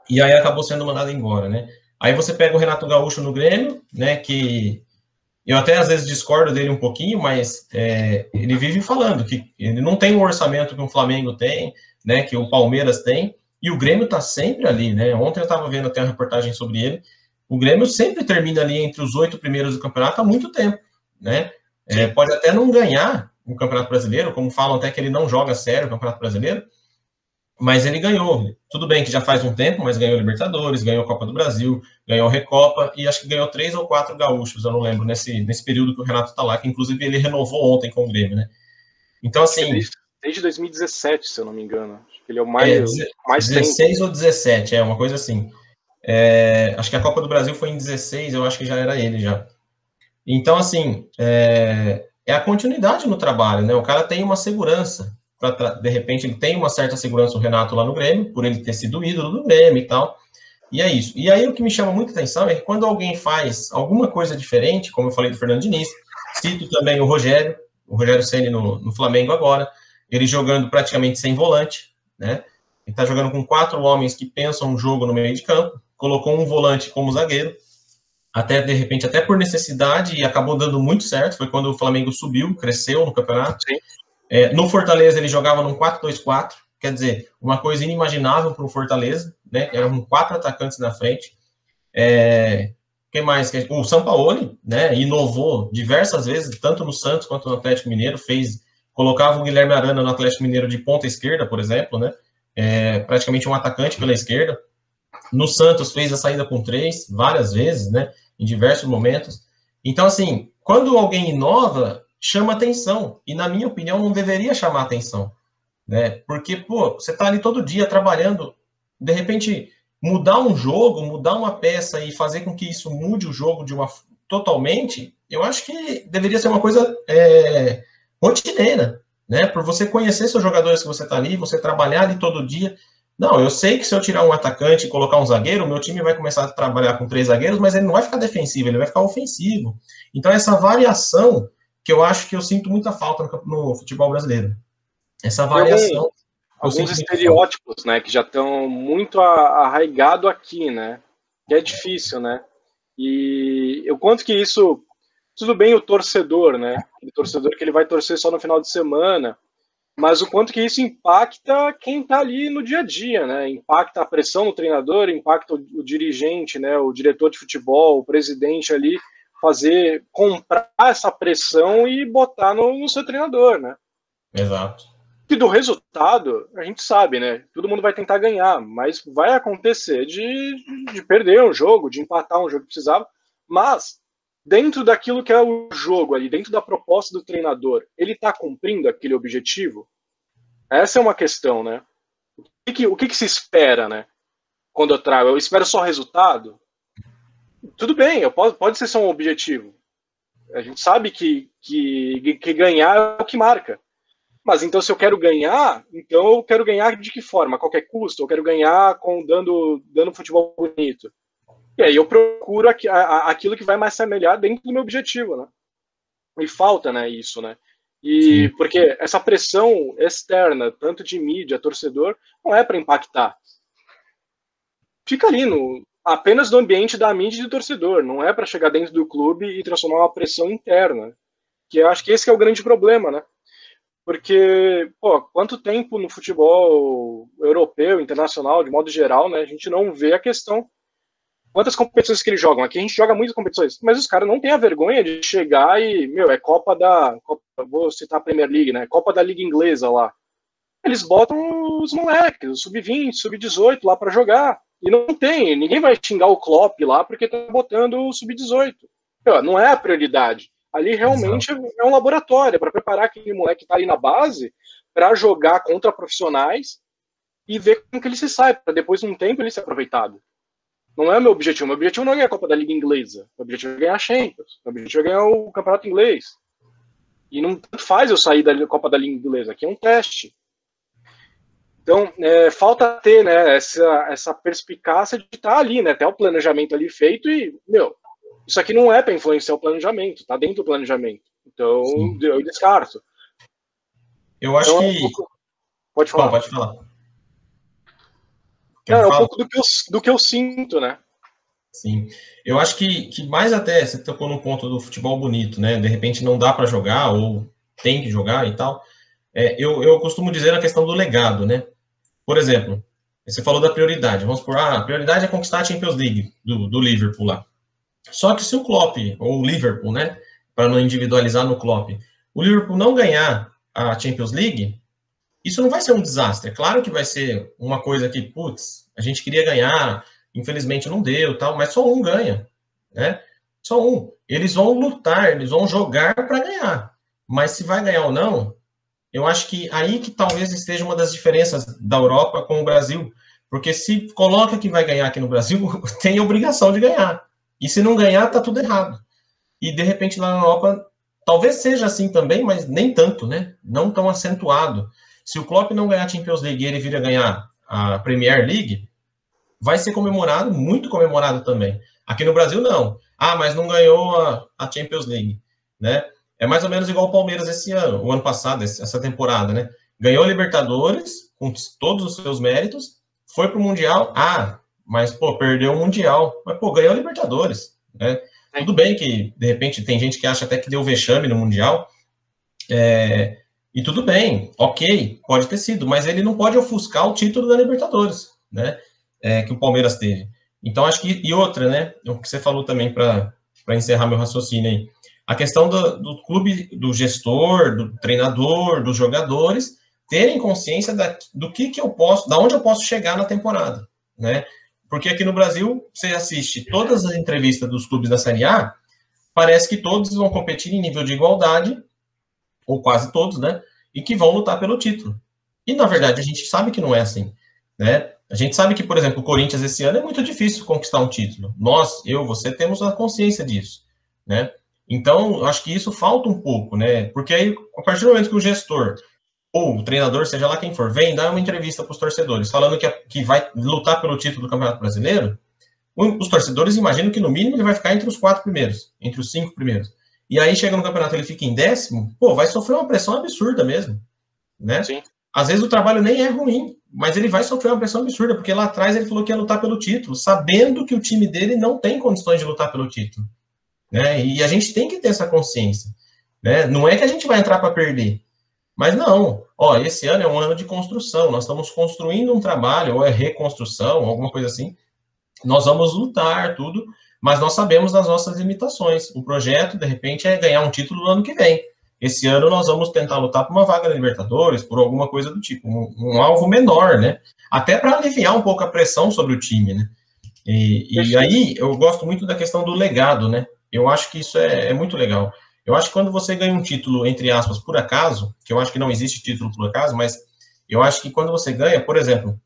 E aí acabou sendo mandado embora, né? Aí você pega o Renato Gaúcho no Grêmio, né? Que eu até às vezes discordo dele um pouquinho, mas é, ele vive falando que ele não tem o orçamento que o Flamengo tem, né? Que o Palmeiras tem, e o Grêmio tá sempre ali, né? Ontem eu estava vendo até uma reportagem sobre ele. O Grêmio sempre termina ali entre os oito primeiros do campeonato há muito tempo, né? É, pode até não ganhar o Campeonato Brasileiro, como falam até que ele não joga sério o Campeonato Brasileiro, mas ele ganhou. Tudo bem que já faz um tempo, mas ganhou Libertadores, ganhou Copa do Brasil, ganhou Recopa e acho que ganhou três ou quatro gaúchos, eu não lembro, nesse, nesse período que o Renato está lá, que inclusive ele renovou ontem com o Grêmio, né? Então, assim. Desde 2017, se eu não me engano. Ele é o mais. É, mais 16 tempo. ou 17, é uma coisa assim. É, acho que a Copa do Brasil foi em 16, eu acho que já era ele já. Então, assim, é, é a continuidade no trabalho, né? O cara tem uma segurança pra, de repente ele tem uma certa segurança o Renato lá no Grêmio, por ele ter sido ídolo do Grêmio e tal. E é isso. E aí o que me chama muita atenção é que quando alguém faz alguma coisa diferente, como eu falei do Fernando Diniz, cito também o Rogério, o Rogério Ceni no, no Flamengo agora, ele jogando praticamente sem volante, né? Ele está jogando com quatro homens que pensam o jogo no meio de campo, colocou um volante como zagueiro, até de repente até por necessidade e acabou dando muito certo. Foi quando o Flamengo subiu, cresceu no campeonato. É, no Fortaleza ele jogava num 4-2-4, quer dizer, uma coisa inimaginável para o Fortaleza, né? Eram quatro atacantes na frente. É, quem mais? O São Paulo, né? Inovou diversas vezes, tanto no Santos quanto no Atlético Mineiro, fez, colocava o Guilherme Arana no Atlético Mineiro de ponta esquerda, por exemplo, né? É, praticamente um atacante pela esquerda. No Santos fez a saída com três, várias vezes, né? Em diversos momentos. Então, assim, quando alguém inova, chama atenção. E, na minha opinião, não deveria chamar atenção. Né? Porque, pô, você está ali todo dia trabalhando, de repente, mudar um jogo, mudar uma peça e fazer com que isso mude o jogo de uma totalmente, eu acho que deveria ser uma coisa é, rotineira, né? Por você conhecer seus jogadores que você está ali, você trabalhar ali todo dia. Não, eu sei que se eu tirar um atacante e colocar um zagueiro, meu time vai começar a trabalhar com três zagueiros, mas ele não vai ficar defensivo, ele vai ficar ofensivo. Então, essa variação que eu acho que eu sinto muita falta no, futebol brasileiro. Essa variação. Alguns, alguns estereótipos, né, que já estão muito arraigado aqui, né? Que é difícil, né? E eu quanto que isso tudo bem o torcedor, né? O torcedor que ele vai torcer só no final de semana, mas o quanto que isso impacta quem está ali no dia a dia, né? Impacta a pressão no treinador, impacta o, o dirigente, né? O diretor de futebol, o presidente ali fazer, comprar essa pressão e botar no, no seu treinador, né? Exato. E do resultado, a gente sabe, né? Todo mundo vai tentar ganhar, mas vai acontecer de, de perder um jogo, de empatar um jogo que precisava. Mas, dentro daquilo que é o jogo ali, dentro da proposta do treinador, ele está cumprindo aquele objetivo? Essa é uma questão, né? O que, o que, que se espera, né? Quando eu trago, eu espero só resultado? tudo bem, eu posso, pode ser só um objetivo. A gente sabe que, que, que ganhar é o que marca. Mas então, se eu quero ganhar, então eu quero ganhar de que forma? A qualquer custo? Eu quero ganhar com dando, dando futebol bonito. E aí eu procuro aqui, a, aquilo que vai mais se amelhar dentro do meu objetivo, né? E falta, né, isso, né? E Sim. porque essa pressão externa, tanto de mídia, torcedor, não é para impactar. Fica ali no, apenas no ambiente da mídia e do torcedor, não é para chegar dentro do clube e transformar uma pressão interna. Que eu acho que esse que é o grande problema, né? Porque, pô, quanto tempo no futebol europeu, internacional, de modo geral, né, a gente não vê a questão quantas competições que eles jogam. Aqui a gente joga muitas competições, mas os caras não têm a vergonha de chegar e, meu, é Copa da. Copa, vou citar a Premier League, né? Copa da Liga Inglesa lá. Eles botam os moleques, o sub-20, sub-18 lá para jogar. E não tem, ninguém vai xingar o Klopp lá porque tá botando o sub-18. Não é a prioridade. Ali realmente Exato. é um laboratório para preparar aquele moleque que tá ali na base para jogar contra profissionais e ver como que ele se sai, para depois de um tempo ele ser aproveitado. Não é o meu objetivo. Meu objetivo não é ganhar a Copa da Liga Inglesa. Meu objetivo é ganhar a Champions. Meu objetivo é ganhar o Campeonato Inglês. E não faz eu sair da Copa da Liga Inglesa, aqui é um teste. Então, é, falta ter né, essa, essa perspicácia de estar ali, né, ter o planejamento ali feito e, meu, isso aqui não é para influenciar o planejamento, está dentro do planejamento. Então, Sim. eu descarto. Eu acho então, que. Pode falar. Bom, pode falar. Não, é um pouco do que, eu, do que eu sinto, né? Sim. Eu acho que, que mais até, você tocou no ponto do futebol bonito, né? De repente não dá para jogar ou tem que jogar e tal. É, eu, eu costumo dizer a questão do legado, né? Por exemplo, você falou da prioridade. Vamos por ah, a prioridade é conquistar a Champions League do, do Liverpool lá. Só que se o Klopp, ou o Liverpool, né? Para não individualizar no Klopp, o Liverpool não ganhar a Champions League, isso não vai ser um desastre. É claro que vai ser uma coisa que, putz, a gente queria ganhar, infelizmente não deu, tal, mas só um ganha, né? Só um. Eles vão lutar, eles vão jogar para ganhar. Mas se vai ganhar ou não, eu acho que aí que talvez esteja uma das diferenças da Europa com o Brasil. Porque se coloca que vai ganhar aqui no Brasil, [LAUGHS] tem obrigação de ganhar. E se não ganhar, tá tudo errado. E de repente lá na Europa, talvez seja assim também, mas nem tanto, né? Não tão acentuado. Se o Klopp não ganhar a Champions League e ele vir a ganhar a Premier League, vai ser comemorado, muito comemorado também. Aqui no Brasil, não. Ah, mas não ganhou a, a Champions League, né? É mais ou menos igual o Palmeiras esse ano, o ano passado, essa temporada, né? Ganhou a Libertadores, com todos os seus méritos, foi para o Mundial, ah, mas, pô, perdeu o Mundial. Mas, pô, ganhou a Libertadores, né? Tudo bem que, de repente, tem gente que acha até que deu vexame no Mundial, é, e tudo bem, ok, pode ter sido, mas ele não pode ofuscar o título da Libertadores, né? É, que o Palmeiras teve. Então, acho que. E outra, né? O que você falou também para encerrar meu raciocínio aí. A questão do, do, clube, do gestor, do treinador, dos jogadores terem consciência da, do que, que eu posso, da onde eu posso chegar na temporada, né? Porque aqui no Brasil, você assiste todas as entrevistas dos clubes da Série A, parece que todos vão competir em nível de igualdade ou quase todos, né? E que vão lutar pelo título. E na verdade a gente sabe que não é assim, né? A gente sabe que, por exemplo, o Corinthians esse ano é muito difícil conquistar um título. Nós, eu, você temos a consciência disso, né? Então, acho que isso falta um pouco, né? Porque aí, a partir do momento que o gestor ou o treinador, seja lá quem for, vem dar uma entrevista para os torcedores falando que, que vai lutar pelo título do Campeonato Brasileiro, os torcedores imaginam que no mínimo ele vai ficar entre os quatro primeiros, entre os cinco primeiros e aí chega no campeonato ele fica em décimo, pô, vai sofrer uma pressão absurda mesmo, né? Sim. Às vezes o trabalho nem é ruim, mas ele vai sofrer uma pressão absurda, porque lá atrás ele falou que ia lutar pelo título, sabendo que o time dele não tem condições de lutar pelo título, né? E a gente tem que ter essa consciência, né? Não é que a gente vai entrar para perder, mas não, ó, esse ano é um ano de construção, nós estamos construindo um trabalho, ou é reconstrução, alguma coisa assim, nós vamos lutar, tudo, mas nós sabemos das nossas limitações. O projeto, de repente, é ganhar um título no ano que vem. Esse ano nós vamos tentar lutar por uma vaga na Libertadores, por alguma coisa do tipo, um, um alvo menor, né? Até para aliviar um pouco a pressão sobre o time, né? E, e, aí eu gosto muito da questão do legado, né? Eu acho que isso é, é, muito legal. Eu acho que quando você ganha um título, entre aspas, por acaso, que eu acho que não existe título por acaso, mas eu acho que quando você ganha, por exemplo,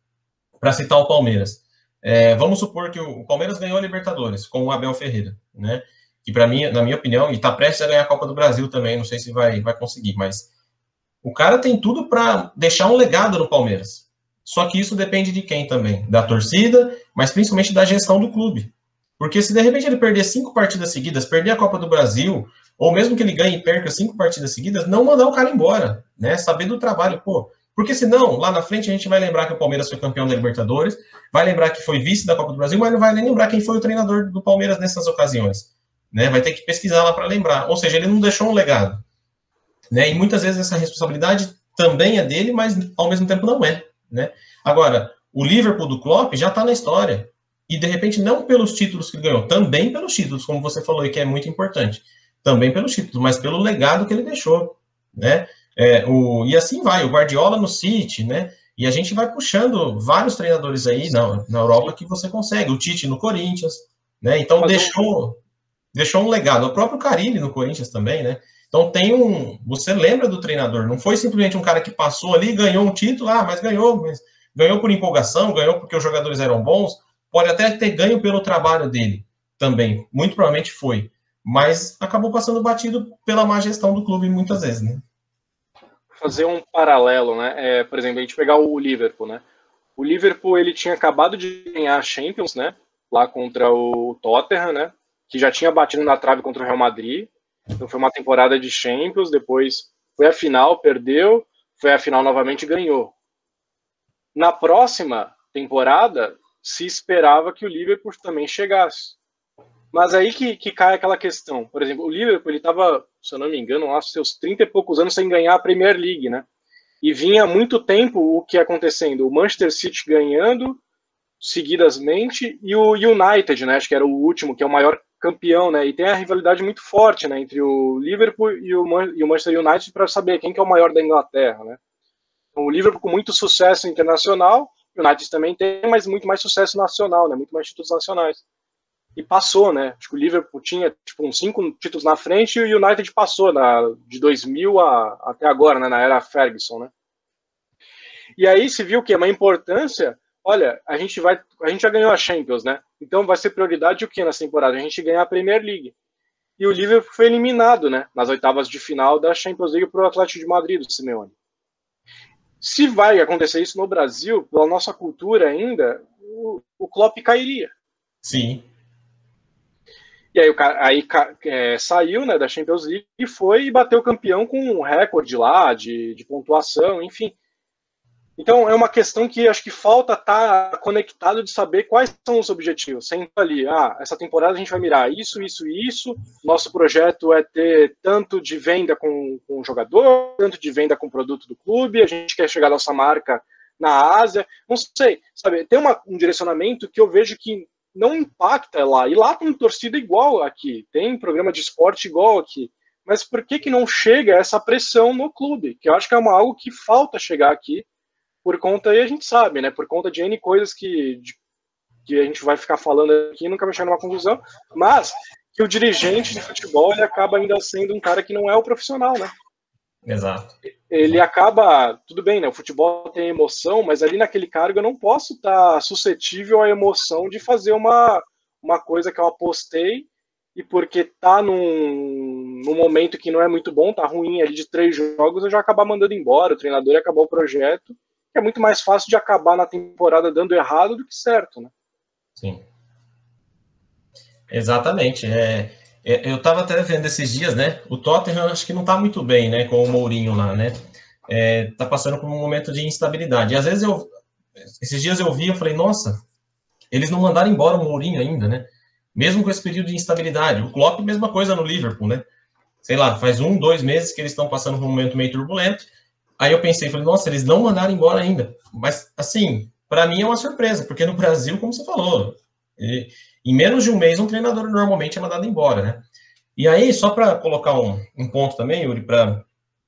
para citar o Palmeiras, é, vamos supor que o Palmeiras ganhou a Libertadores com o Abel Ferreira, né? Que para mim, na minha opinião, e está prestes a ganhar a Copa do Brasil também, não sei se vai, vai conseguir, mas o cara tem tudo para deixar um legado no Palmeiras. Só que isso depende de quem também? Da torcida, mas principalmente da gestão do clube. Porque se de repente ele perder cinco partidas seguidas, perder a Copa do Brasil, ou mesmo que ele ganhe e perca cinco partidas seguidas, não mandar o cara embora, né? Saber do trabalho, pô, porque senão, lá na frente, a gente vai lembrar que o Palmeiras foi campeão da Libertadores, vai lembrar que foi vice da Copa do Brasil, mas não vai nem lembrar quem foi o treinador do Palmeiras nessas ocasiões. Né? Vai ter que pesquisar lá para lembrar. Ou seja, ele não deixou um legado. Né? E muitas vezes essa responsabilidade também é dele, mas ao mesmo tempo não é. Né? Agora, o Liverpool do Klopp já está na história. E de repente, não pelos títulos que ganhou, também pelos títulos, como você falou, e que é muito importante. Também pelos títulos, mas pelo legado que ele deixou. Né? É, o, e assim vai, o Guardiola no City, né? E a gente vai puxando vários treinadores aí na, na Europa que você consegue. O Tite no Corinthians, né? Então deixou, deixou um legado. O próprio Carilli no Corinthians também, né? Então tem um. Você lembra do treinador? Não foi simplesmente um cara que passou ali, ganhou um título, ah, mas ganhou, mas ganhou por empolgação, ganhou porque os jogadores eram bons. Pode até ter ganho pelo trabalho dele também. Muito provavelmente foi. mas acabou passando batido pela má gestão do clube muitas vezes, né? Fazer um paralelo, né? É, por exemplo, a gente pegar o Liverpool, né? O Liverpool ele tinha acabado de ganhar a Champions, né? Lá contra o Tottenham, né? Que já tinha batido na trave contra o Real Madrid. Então foi uma temporada de Champions, depois foi a final, perdeu, foi a final novamente e ganhou. Na próxima temporada, se esperava que o Liverpool também chegasse. Mas aí que, que cai aquela questão. Por exemplo, o Liverpool ele estava, se eu não me engano, lá seus 30 e poucos anos sem ganhar a Premier League, né? E vinha muito tempo o que acontecendo. O Manchester City ganhando seguidamente e o United, né? Acho que era o último, que é o maior campeão, né? E tem a rivalidade muito forte, né? Entre o Liverpool e o, e o Manchester United para saber quem que é o maior da Inglaterra, né? Então, o Liverpool com muito sucesso internacional, o United também tem, mas muito mais sucesso nacional, né? Muito mais títulos nacionais. E passou, né? Acho que o Liverpool tinha tipo uns cinco títulos na frente e o United passou na, de 2000 a, até agora, né? Na era Ferguson, né? E aí se viu que é uma importância olha, a gente vai, a gente já ganhou a Champions, né? Então vai ser prioridade o que nessa temporada? A gente ganhar a Premier League. E o Liverpool foi eliminado, né? Nas oitavas de final da Champions League para o Atlético de Madrid do Simeone. Se vai acontecer isso no Brasil, pela nossa cultura ainda, o, o Klopp cairia. Sim. E aí, o cara, aí é, saiu né, da Champions League e foi e bateu campeão com um recorde lá de, de pontuação, enfim. Então é uma questão que acho que falta estar tá conectado de saber quais são os objetivos. Sempre ali, ah, essa temporada a gente vai mirar isso, isso e isso. Nosso projeto é ter tanto de venda com, com o jogador, tanto de venda com o produto do clube. A gente quer chegar à nossa marca na Ásia. Não sei, sabe? Tem uma, um direcionamento que eu vejo que não impacta lá. E lá tem torcida igual aqui, tem programa de esporte igual aqui. Mas por que, que não chega essa pressão no clube? Que eu acho que é uma, algo que falta chegar aqui por conta, e a gente sabe, né, por conta de N coisas que, de, que a gente vai ficar falando aqui nunca vai chegar numa conclusão, mas que o dirigente de futebol ele acaba ainda sendo um cara que não é o profissional, né? Exato. Ele acaba, tudo bem, né? O futebol tem emoção, mas ali naquele cargo eu não posso estar suscetível à emoção de fazer uma, uma coisa que eu apostei e porque tá num, num momento que não é muito bom, tá ruim ali de três jogos, eu já acabar mandando embora, o treinador ia acabar o projeto é muito mais fácil de acabar na temporada dando errado do que certo, né? Sim. Exatamente. É, eu estava até vendo esses dias, né? O Tottenham acho que não está muito bem, né? Com o Mourinho lá, né? É, tá passando por um momento de instabilidade. E às vezes eu, esses dias eu vi, eu falei, nossa, eles não mandaram embora o Mourinho ainda, né? Mesmo com esse período de instabilidade. O Klopp, mesma coisa no Liverpool, né? Sei lá, faz um, dois meses que eles estão passando por um momento meio turbulento. Aí eu pensei, falei, nossa, eles não mandaram embora ainda. Mas, assim, para mim é uma surpresa, porque no Brasil, como você falou, em menos de um mês um treinador normalmente é mandado embora, né? E aí, só para colocar um, um, ponto também, Yuri, para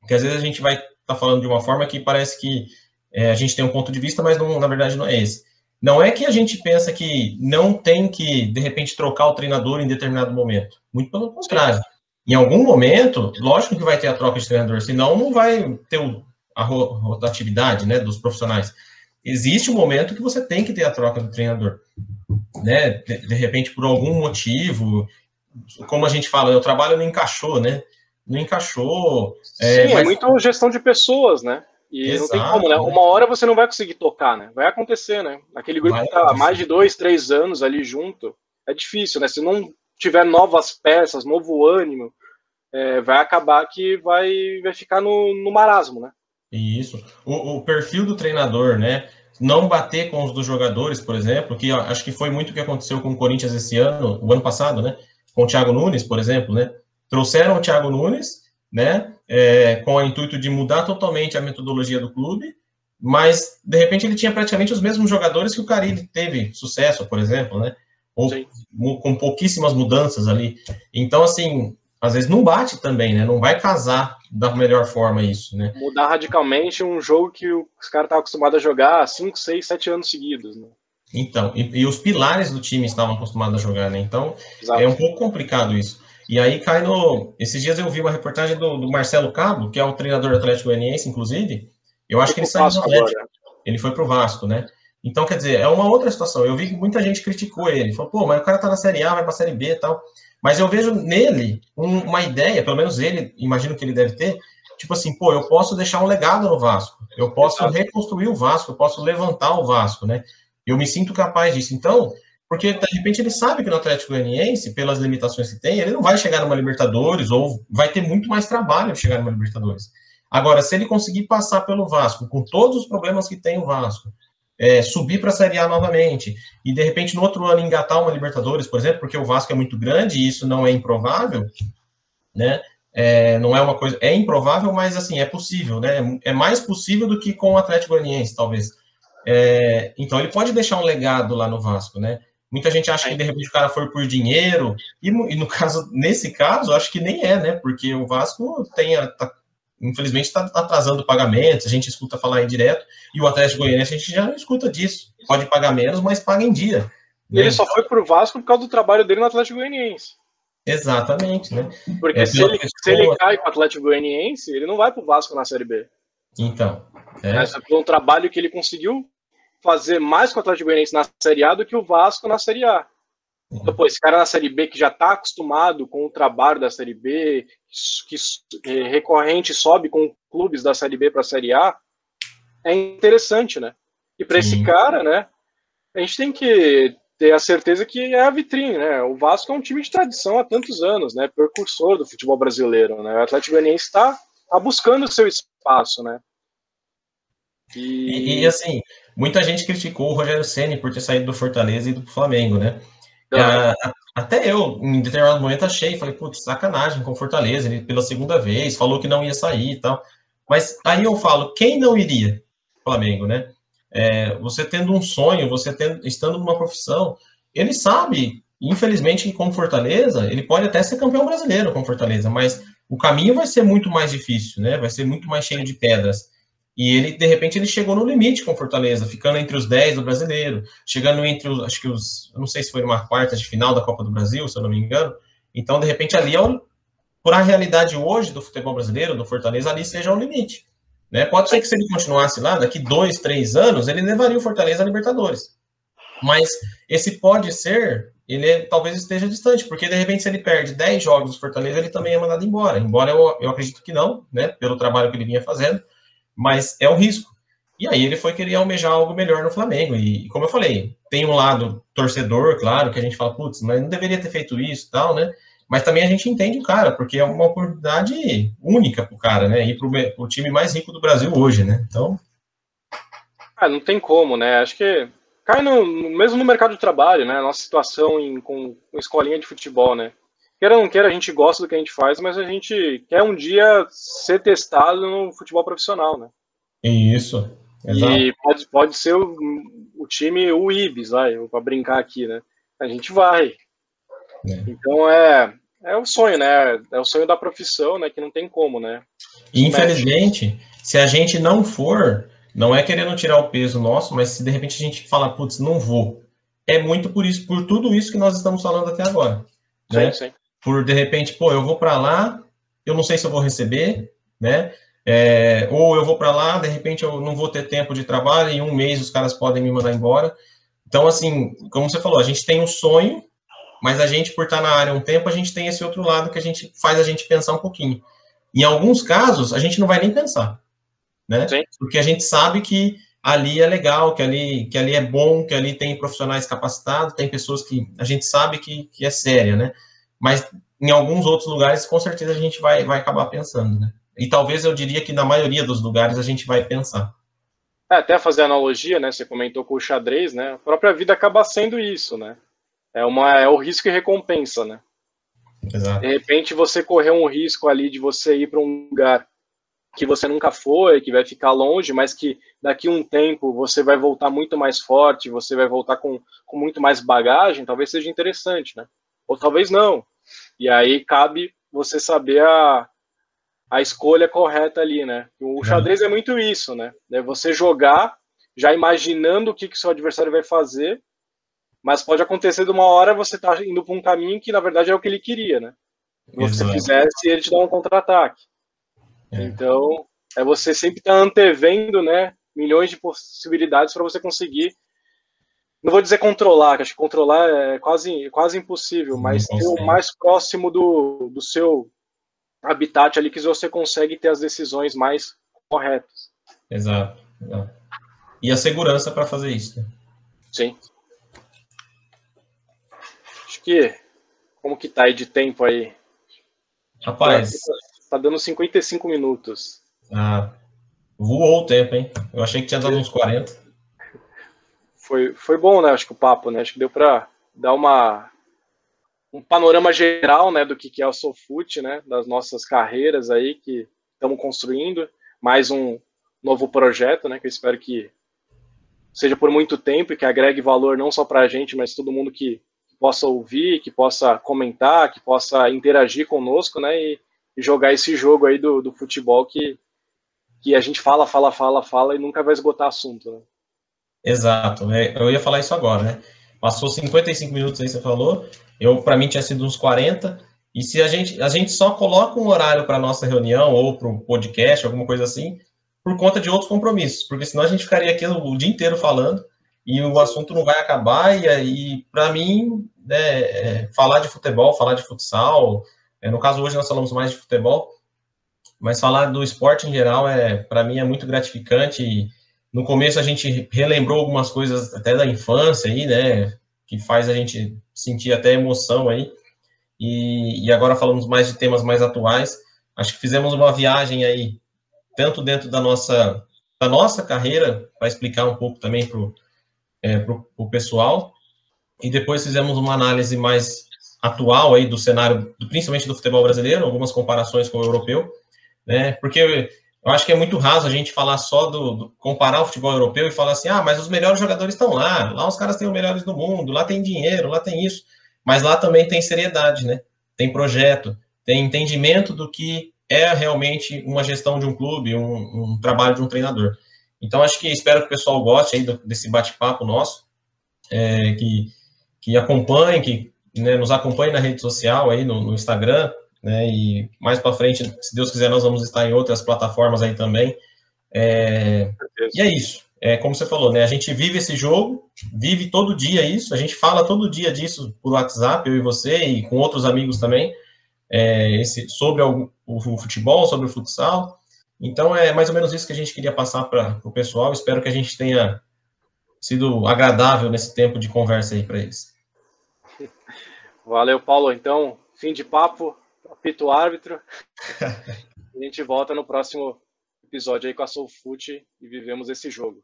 que às vezes a gente vai estar tá falando de uma forma que parece que é, a gente tem um ponto de vista, mas não, na verdade não é esse. Não é que a gente pensa que não tem que, de repente, trocar o treinador em determinado momento. Muito pelo contrário. Em algum momento, lógico que vai ter a troca de treinador, senão não vai ter a rotatividade né, dos profissionais. Existe um momento que você tem que ter a troca do treinador. Né? De, de repente, por algum motivo, como a gente fala, o trabalho não encaixou, né? Não encaixou. É, Sim, é, mas... é muito gestão de pessoas, né? E Exato, não tem como, né? né? Uma hora você não vai conseguir tocar, né? Vai acontecer, né? Aquele grupo vai que tá há mais de dois, três anos ali junto, é difícil, né? Se não tiver novas peças, novo ânimo, é, vai acabar que vai, vai ficar no, no marasmo, né? Isso. O, o, perfil do treinador, né? Não bater com os dos jogadores, por exemplo, que acho que foi muito o que aconteceu com o Corinthians esse ano, o ano passado, né? Com o Thiago Nunes, por exemplo, né? Trouxeram o Thiago Nunes, né? É, com o intuito de mudar totalmente a metodologia do clube, mas de repente ele tinha praticamente os mesmos jogadores que o Carilli teve sucesso, por exemplo, né? Ou, com pouquíssimas mudanças ali. Então, assim, às vezes não bate também, né? Não vai casar da melhor forma isso, né? Mudar radicalmente um jogo que os caras estavam acostumados a jogar há 5, 6, 7 anos seguidos, né? Então, e, e, os pilares do time estavam acostumados a jogar, né? Então, Exato. é um pouco complicado isso. E aí cai no. Esses dias eu vi uma reportagem do, do Marcelo Cabo, que é o treinador do Atlético Goianiense, inclusive. Eu acho que ele saiu do Atlético. Agora. Ele foi pro Vasco, né? Então, quer dizer, é uma outra situação. Eu vi que muita gente criticou ele. Falou, pô, mas o cara tá na Série A, vai pra Série B e tal. Mas eu vejo nele um, uma ideia, pelo menos ele, imagino que ele deve ter, tipo assim, pô, eu posso deixar um legado no Vasco, eu posso Exato. reconstruir o Vasco, eu posso levantar o Vasco, né? Eu me sinto capaz disso. Então, porque de repente ele sabe que no Atlético Goianiense, pelas limitações que tem, ele não vai chegar numa Libertadores ou vai ter muito mais trabalho chegar numa Libertadores. Agora, se ele conseguir passar pelo Vasco, com todos os problemas que tem o Vasco, é, subir para a Série A novamente, e de repente no outro ano engatar uma Libertadores, por exemplo, porque o Vasco é muito grande e isso não é improvável, né? É, não é uma coisa, é improvável, mas assim, é possível, né? É mais possível do que com o Atlético Goianiense, talvez. É, então ele pode deixar um legado lá no Vasco, né? Muita gente acha que de repente o cara foi por dinheiro, e, no caso, nesse caso, acho que nem é, né? Porque o Vasco tem a, tá infelizmente está atrasando pagamentos, a gente escuta falar aí direto, e o Atlético Goianiense a gente já não escuta disso. Pode pagar menos, mas paga em dia. Né? Ele só foi pro Vasco por causa do trabalho dele no Atlético Goianiense. Exatamente, né? Porque é, se, ele, pessoa... se ele cai com o Atlético Goianiense, ele não vai pro Vasco na Série B. Então. É. Esse foi um trabalho que ele conseguiu fazer mais com o Atlético Goianiense na Série A do que o Vasco na Série A. Então, pô, esse cara na Série B que já está acostumado com o trabalho da Série B, que, que recorrente sobe com clubes da Série B para a Série A, é interessante, né? E para esse cara, né, a gente tem que ter a certeza que é a vitrine, né? O Vasco é um time de tradição há tantos anos, né? Percursor do futebol brasileiro, né? O Atlético Goianiense está tá buscando o seu espaço, né? E... e... assim, muita gente criticou o Rogério Ceni por ter saído do Fortaleza e do Flamengo, né? É, até eu, em determinado momento, achei, falei, putz, sacanagem com Fortaleza, ele pela segunda vez, falou que não ia sair e tal. Mas aí eu falo, quem não iria? Flamengo, né? É, você tendo um sonho, você tendo, estando numa profissão, ele sabe, infelizmente, que com Fortaleza, ele pode até ser campeão brasileiro com Fortaleza, mas o caminho vai ser muito mais difícil, né? Vai ser muito mais cheio de pedras. E ele, de repente, ele chegou no limite com Fortaleza, ficando entre os 10 do brasileiro, chegando entre os, acho que os, não sei se foi uma quarta de final da Copa do Brasil, se eu não me engano. Então, de repente, ali, é o, por a realidade hoje do futebol brasileiro, do Fortaleza, ali seja o limite. Né? Pode ser que se ele continuasse lá, daqui dois, três anos, ele levaria o Fortaleza a Libertadores. Mas esse pode ser, ele é, talvez esteja distante, porque de repente, se ele perde 10 jogos do Fortaleza, ele também é mandado embora. Embora eu, eu acredito que não, né? Pelo trabalho que ele vinha fazendo mas é o risco. E aí ele foi querer almejar algo melhor no Flamengo. E, como eu falei, tem um lado torcedor, claro, que a gente fala, putz, mas não deveria ter feito isso tal, né? Mas também a gente entende o cara, porque é uma oportunidade única pro cara, né? Ir pro, pro time mais rico do Brasil hoje, né? Então. Ah, não tem como, né? Acho que cai no, mesmo no mercado de trabalho, né? Nossa situação em, com, com escolinha de futebol, né? Queira ou não queira, a gente gosta do que a gente faz, mas a gente quer um dia ser testado no futebol profissional, né? Isso. Exato. E pode, pode ser o, o time, o Ibis, vai, para brincar aqui, né? A gente vai. É. Então é, é o sonho, né? É o sonho da profissão, né? Que não tem como, né? Infelizmente, se a gente não for, não é querendo tirar o peso nosso, mas se de repente a gente fala, putz, não vou, é muito por isso, por tudo isso que nós estamos falando até agora. Né? Sim, sim por de repente, pô, eu vou para lá, eu não sei se eu vou receber, né? É, ou eu vou para lá, de repente eu não vou ter tempo de trabalho, em um mês os caras podem me mandar embora. Então, assim, como você falou, a gente tem um sonho, mas a gente, por estar na área um tempo, a gente tem esse outro lado que a gente faz a gente pensar um pouquinho. Em alguns casos, a gente não vai nem pensar, né? Sim. Porque a gente sabe que ali é legal, que ali, que ali é bom, que ali tem profissionais capacitados, tem pessoas que a gente sabe que, que é séria, né? Mas em alguns outros lugares, com certeza, a gente vai, vai acabar pensando, né? E talvez eu diria que na maioria dos lugares a gente vai pensar. É, até fazer analogia, né? Você comentou com o xadrez, né? A própria vida acaba sendo isso, né? É, uma, é o risco e recompensa, né? Exato. De repente você correu um risco ali de você ir para um lugar que você nunca foi, que vai ficar longe, mas que daqui a um tempo você vai voltar muito mais forte, você vai voltar com, com muito mais bagagem, talvez seja interessante, né? Ou talvez não. E aí cabe você saber a, a escolha correta ali, né? O xadrez é muito isso, né? É você jogar já imaginando o que, que seu adversário vai fazer, mas pode acontecer de uma hora você tá indo para um caminho que na verdade é o que ele queria, né? Se você fizesse, ele te dá um contra-ataque. É. Então, é você sempre estar tá antevendo, né? Milhões de possibilidades para você conseguir não vou dizer controlar, acho que controlar é quase, quase impossível, mas ter o mais próximo do, do seu habitat ali que você consegue ter as decisões mais corretas. Exato. exato. E a segurança para fazer isso. Né? Sim. Acho que como que tá aí de tempo aí? Rapaz. Tá dando 55 minutos. Ah, voou o tempo, hein? Eu achei que tinha dado uns 40 foi, foi bom, né? Acho que o papo, né? Acho que deu para dar uma um panorama geral, né, do que que é o SoFoot, né, das nossas carreiras aí que estamos construindo, mais um novo projeto, né, que eu espero que seja por muito tempo e que agregue valor não só para a gente, mas todo mundo que possa ouvir, que possa comentar, que possa interagir conosco, né, e, e jogar esse jogo aí do, do futebol que, que a gente fala, fala, fala, fala e nunca vai esgotar assunto, né. Exato, é, eu ia falar isso agora, né? Passou 55 minutos aí, você falou. Eu, para mim, tinha sido uns 40. E se a gente, a gente só coloca um horário para nossa reunião ou para um podcast, alguma coisa assim, por conta de outros compromissos, porque senão a gente ficaria aqui o, dia inteiro falando e o assunto não vai acabar. E aí, para mim, né, é, falar de futebol, falar de futsal, é, no caso hoje nós falamos mais de futebol, mas falar do esporte em geral é, para mim, é muito gratificante. E, no começo a gente relembrou algumas coisas até da infância aí, né? Que faz a gente sentir até emoção aí. E, e agora falamos mais de temas mais atuais. Acho que fizemos uma viagem aí, tanto dentro da nossa, da nossa carreira, para explicar um pouco também para o é, pessoal. E depois fizemos uma análise mais atual aí do cenário, principalmente do futebol brasileiro, algumas comparações com o europeu, né? Porque eu acho que é muito raso a gente falar só do, do, comparar o futebol europeu e falar assim, ah, mas os melhores jogadores estão lá, lá os caras têm os melhores do mundo, lá tem dinheiro, lá tem isso, mas lá também tem seriedade, né? Tem projeto, tem entendimento do que é realmente uma gestão de um clube, um, um trabalho de um treinador. Então acho que espero que o pessoal goste aí do, desse bate-papo nosso, é, que, que acompanhe, que né, nos acompanhe na rede social aí no, no Instagram, né? E mais para frente, se Deus quiser, nós vamos estar em outras plataformas aí também. É, e é isso. É como você falou, né? A gente vive esse jogo, vive todo dia isso, a gente fala todo dia disso por WhatsApp, eu e você, e com outros amigos também, é, esse, sobre o, o, futebol, sobre o futsal. Então é mais ou menos isso que a gente queria passar para o pessoal. Espero que a gente tenha sido agradável nesse tempo de conversa aí para eles. [LAUGHS] Valeu, Paulo. Então, fim de papo apita o árbitro. [LAUGHS] a gente volta no próximo episódio aí com a Soul Foot e vivemos esse jogo.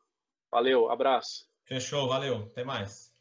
Valeu, abraço. Fechou, valeu, até mais.